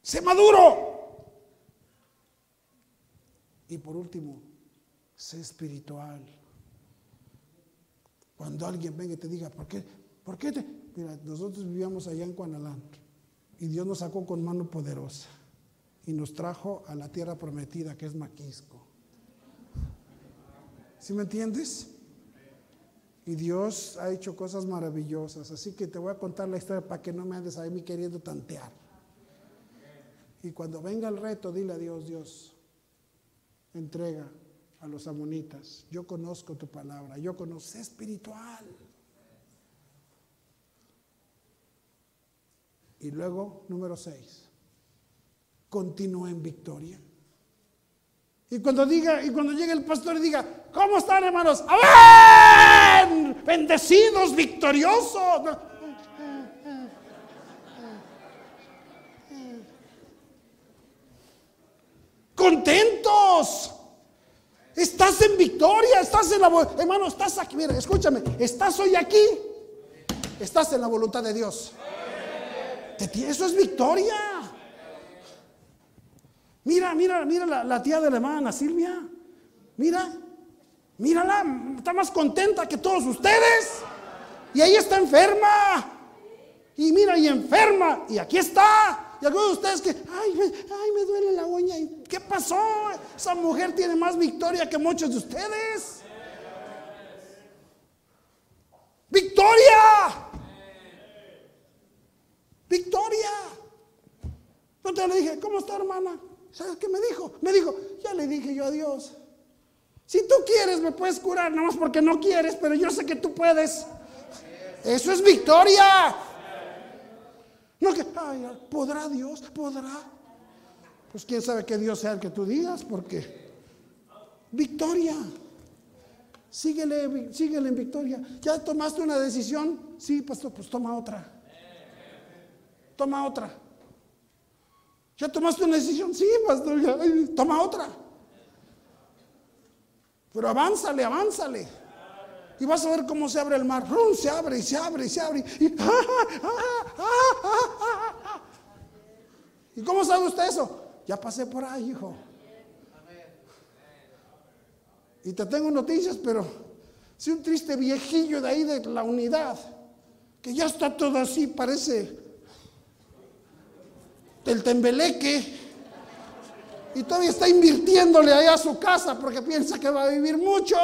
Sé maduro. Y por último, sé espiritual. Cuando alguien venga y te diga, ¿por qué? ¿Por qué te? Mira, nosotros vivíamos allá en Cuanalán y Dios nos sacó con mano poderosa y nos trajo a la tierra prometida que es Maquisco. ¿Sí me entiendes? Y Dios ha hecho cosas maravillosas. Así que te voy a contar la historia para que no me andes a mí queriendo tantear. Y cuando venga el reto, dile a Dios, Dios, entrega a los amonitas. Yo conozco tu palabra, yo conozco, espiritual. Y luego, número seis, continúa en victoria. Y cuando diga, y cuando llegue el pastor y diga, ¿cómo están hermanos? ¡Amén! Bendecidos, victoriosos. contentos. Estás en victoria, estás en la hermano, estás aquí, mira, escúchame, estás hoy aquí. Estás en la voluntad de Dios. Eso es victoria. Mira, mira, mira la, tía de la hermana Silvia. Mira, mírala, está más contenta que todos ustedes. Y ahí está enferma. Y mira, y enferma. Y aquí está. Y algunos de ustedes que, ay, ay, me duele la uña y ¿Qué pasó? Esa mujer tiene más victoria que muchos de ustedes. Victoria. Victoria. Entonces le dije, ¿cómo está hermana? ¿Sabes qué me dijo? Me dijo, ya le dije yo a Dios. Si tú quieres, me puedes curar, nada más porque no quieres, pero yo sé que tú puedes. Eso es victoria. No que, ay, ¿podrá Dios? ¿Podrá? Pues quién sabe que Dios sea el que tú digas, porque victoria. Síguele, síguele en victoria. ¿Ya tomaste una decisión? Sí, pastor, pues toma otra. Toma otra. ¿Ya tomaste una decisión? Sí, pastor, toma otra. Pero avánzale, avánzale. Y vas a ver cómo se abre el mar. Se abre y se abre y se abre. ¿Y cómo sabe usted eso? Ya pasé por ahí, hijo. Y te tengo noticias, pero si un triste viejillo de ahí de la unidad, que ya está todo así, parece el tembeleque, y todavía está invirtiéndole ahí a su casa porque piensa que va a vivir mucho.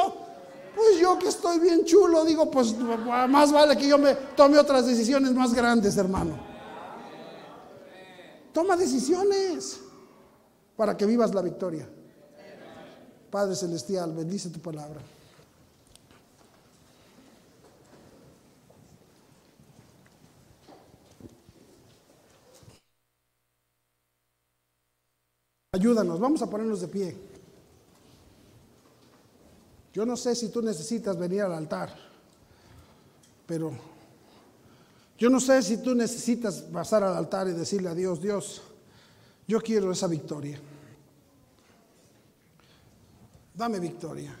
Pues yo que estoy bien chulo, digo, pues más vale que yo me tome otras decisiones más grandes, hermano. Toma decisiones para que vivas la victoria. Padre Celestial, bendice tu palabra. Ayúdanos, vamos a ponernos de pie. Yo no sé si tú necesitas venir al altar, pero yo no sé si tú necesitas pasar al altar y decirle a Dios, Dios, yo quiero esa victoria. Dame victoria.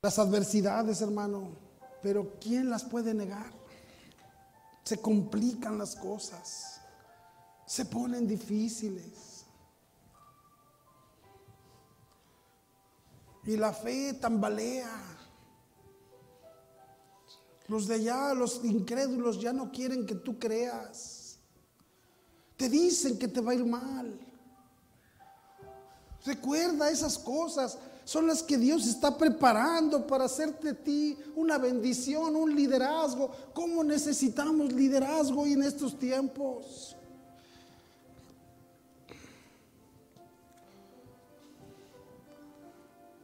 Las adversidades, hermano, pero ¿quién las puede negar? Se complican las cosas, se ponen difíciles. Y la fe tambalea. Los de allá, los incrédulos, ya no quieren que tú creas. Te dicen que te va a ir mal. Recuerda esas cosas son las que Dios está preparando para hacerte a ti una bendición, un liderazgo. ¿Cómo necesitamos liderazgo en estos tiempos?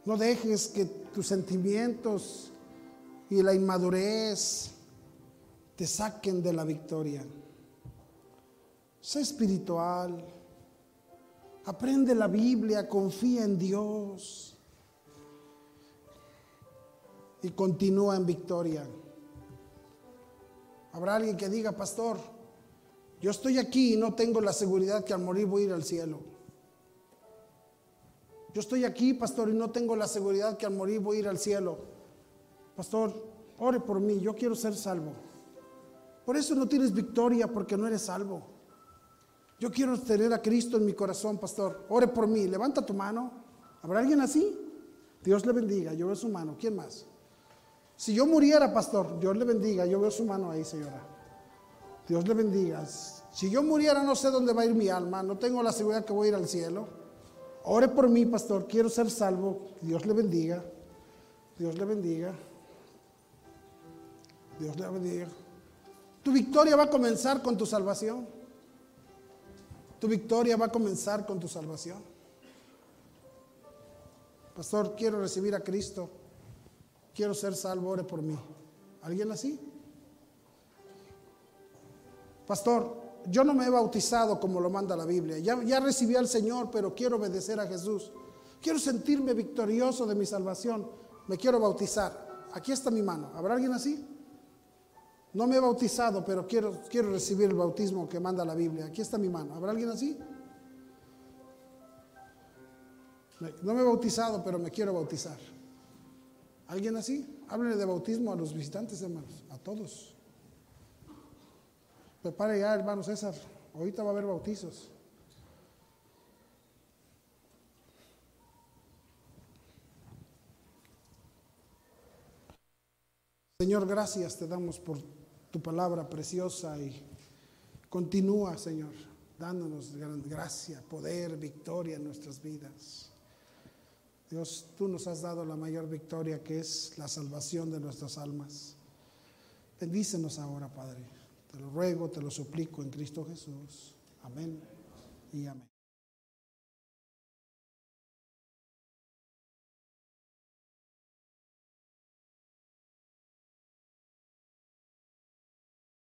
No dejes que tus sentimientos y la inmadurez te saquen de la victoria. Sé espiritual. Aprende la Biblia, confía en Dios y continúa en victoria. Habrá alguien que diga, pastor, yo estoy aquí y no tengo la seguridad que al morir voy a ir al cielo. Yo estoy aquí, pastor, y no tengo la seguridad que al morir voy a ir al cielo. Pastor, ore por mí, yo quiero ser salvo. Por eso no tienes victoria porque no eres salvo. Yo quiero tener a Cristo en mi corazón, pastor. Ore por mí, levanta tu mano. ¿Habrá alguien así? Dios le bendiga, yo su mano. ¿Quién más? Si yo muriera, pastor, Dios le bendiga. Yo veo su mano ahí, señora. Dios le bendiga. Si yo muriera, no sé dónde va a ir mi alma. No tengo la seguridad que voy a ir al cielo. Ore por mí, pastor. Quiero ser salvo. Dios le bendiga. Dios le bendiga. Dios le bendiga. Tu victoria va a comenzar con tu salvación. Tu victoria va a comenzar con tu salvación. Pastor, quiero recibir a Cristo quiero ser salvo, ore por mí. ¿Alguien así? Pastor, yo no me he bautizado como lo manda la Biblia. Ya, ya recibí al Señor, pero quiero obedecer a Jesús. Quiero sentirme victorioso de mi salvación. Me quiero bautizar. Aquí está mi mano. ¿Habrá alguien así? No me he bautizado, pero quiero, quiero recibir el bautismo que manda la Biblia. Aquí está mi mano. ¿Habrá alguien así? No me he bautizado, pero me quiero bautizar. ¿Alguien así? Háblenle de bautismo a los visitantes, hermanos, a todos. Prepare ya, hermano César. Ahorita va a haber bautizos. Señor, gracias te damos por tu palabra preciosa y continúa, Señor, dándonos gracia, poder, victoria en nuestras vidas. Dios, tú nos has dado la mayor victoria que es la salvación de nuestras almas. Bendícenos ahora, Padre. Te lo ruego, te lo suplico en Cristo Jesús. Amén y amén.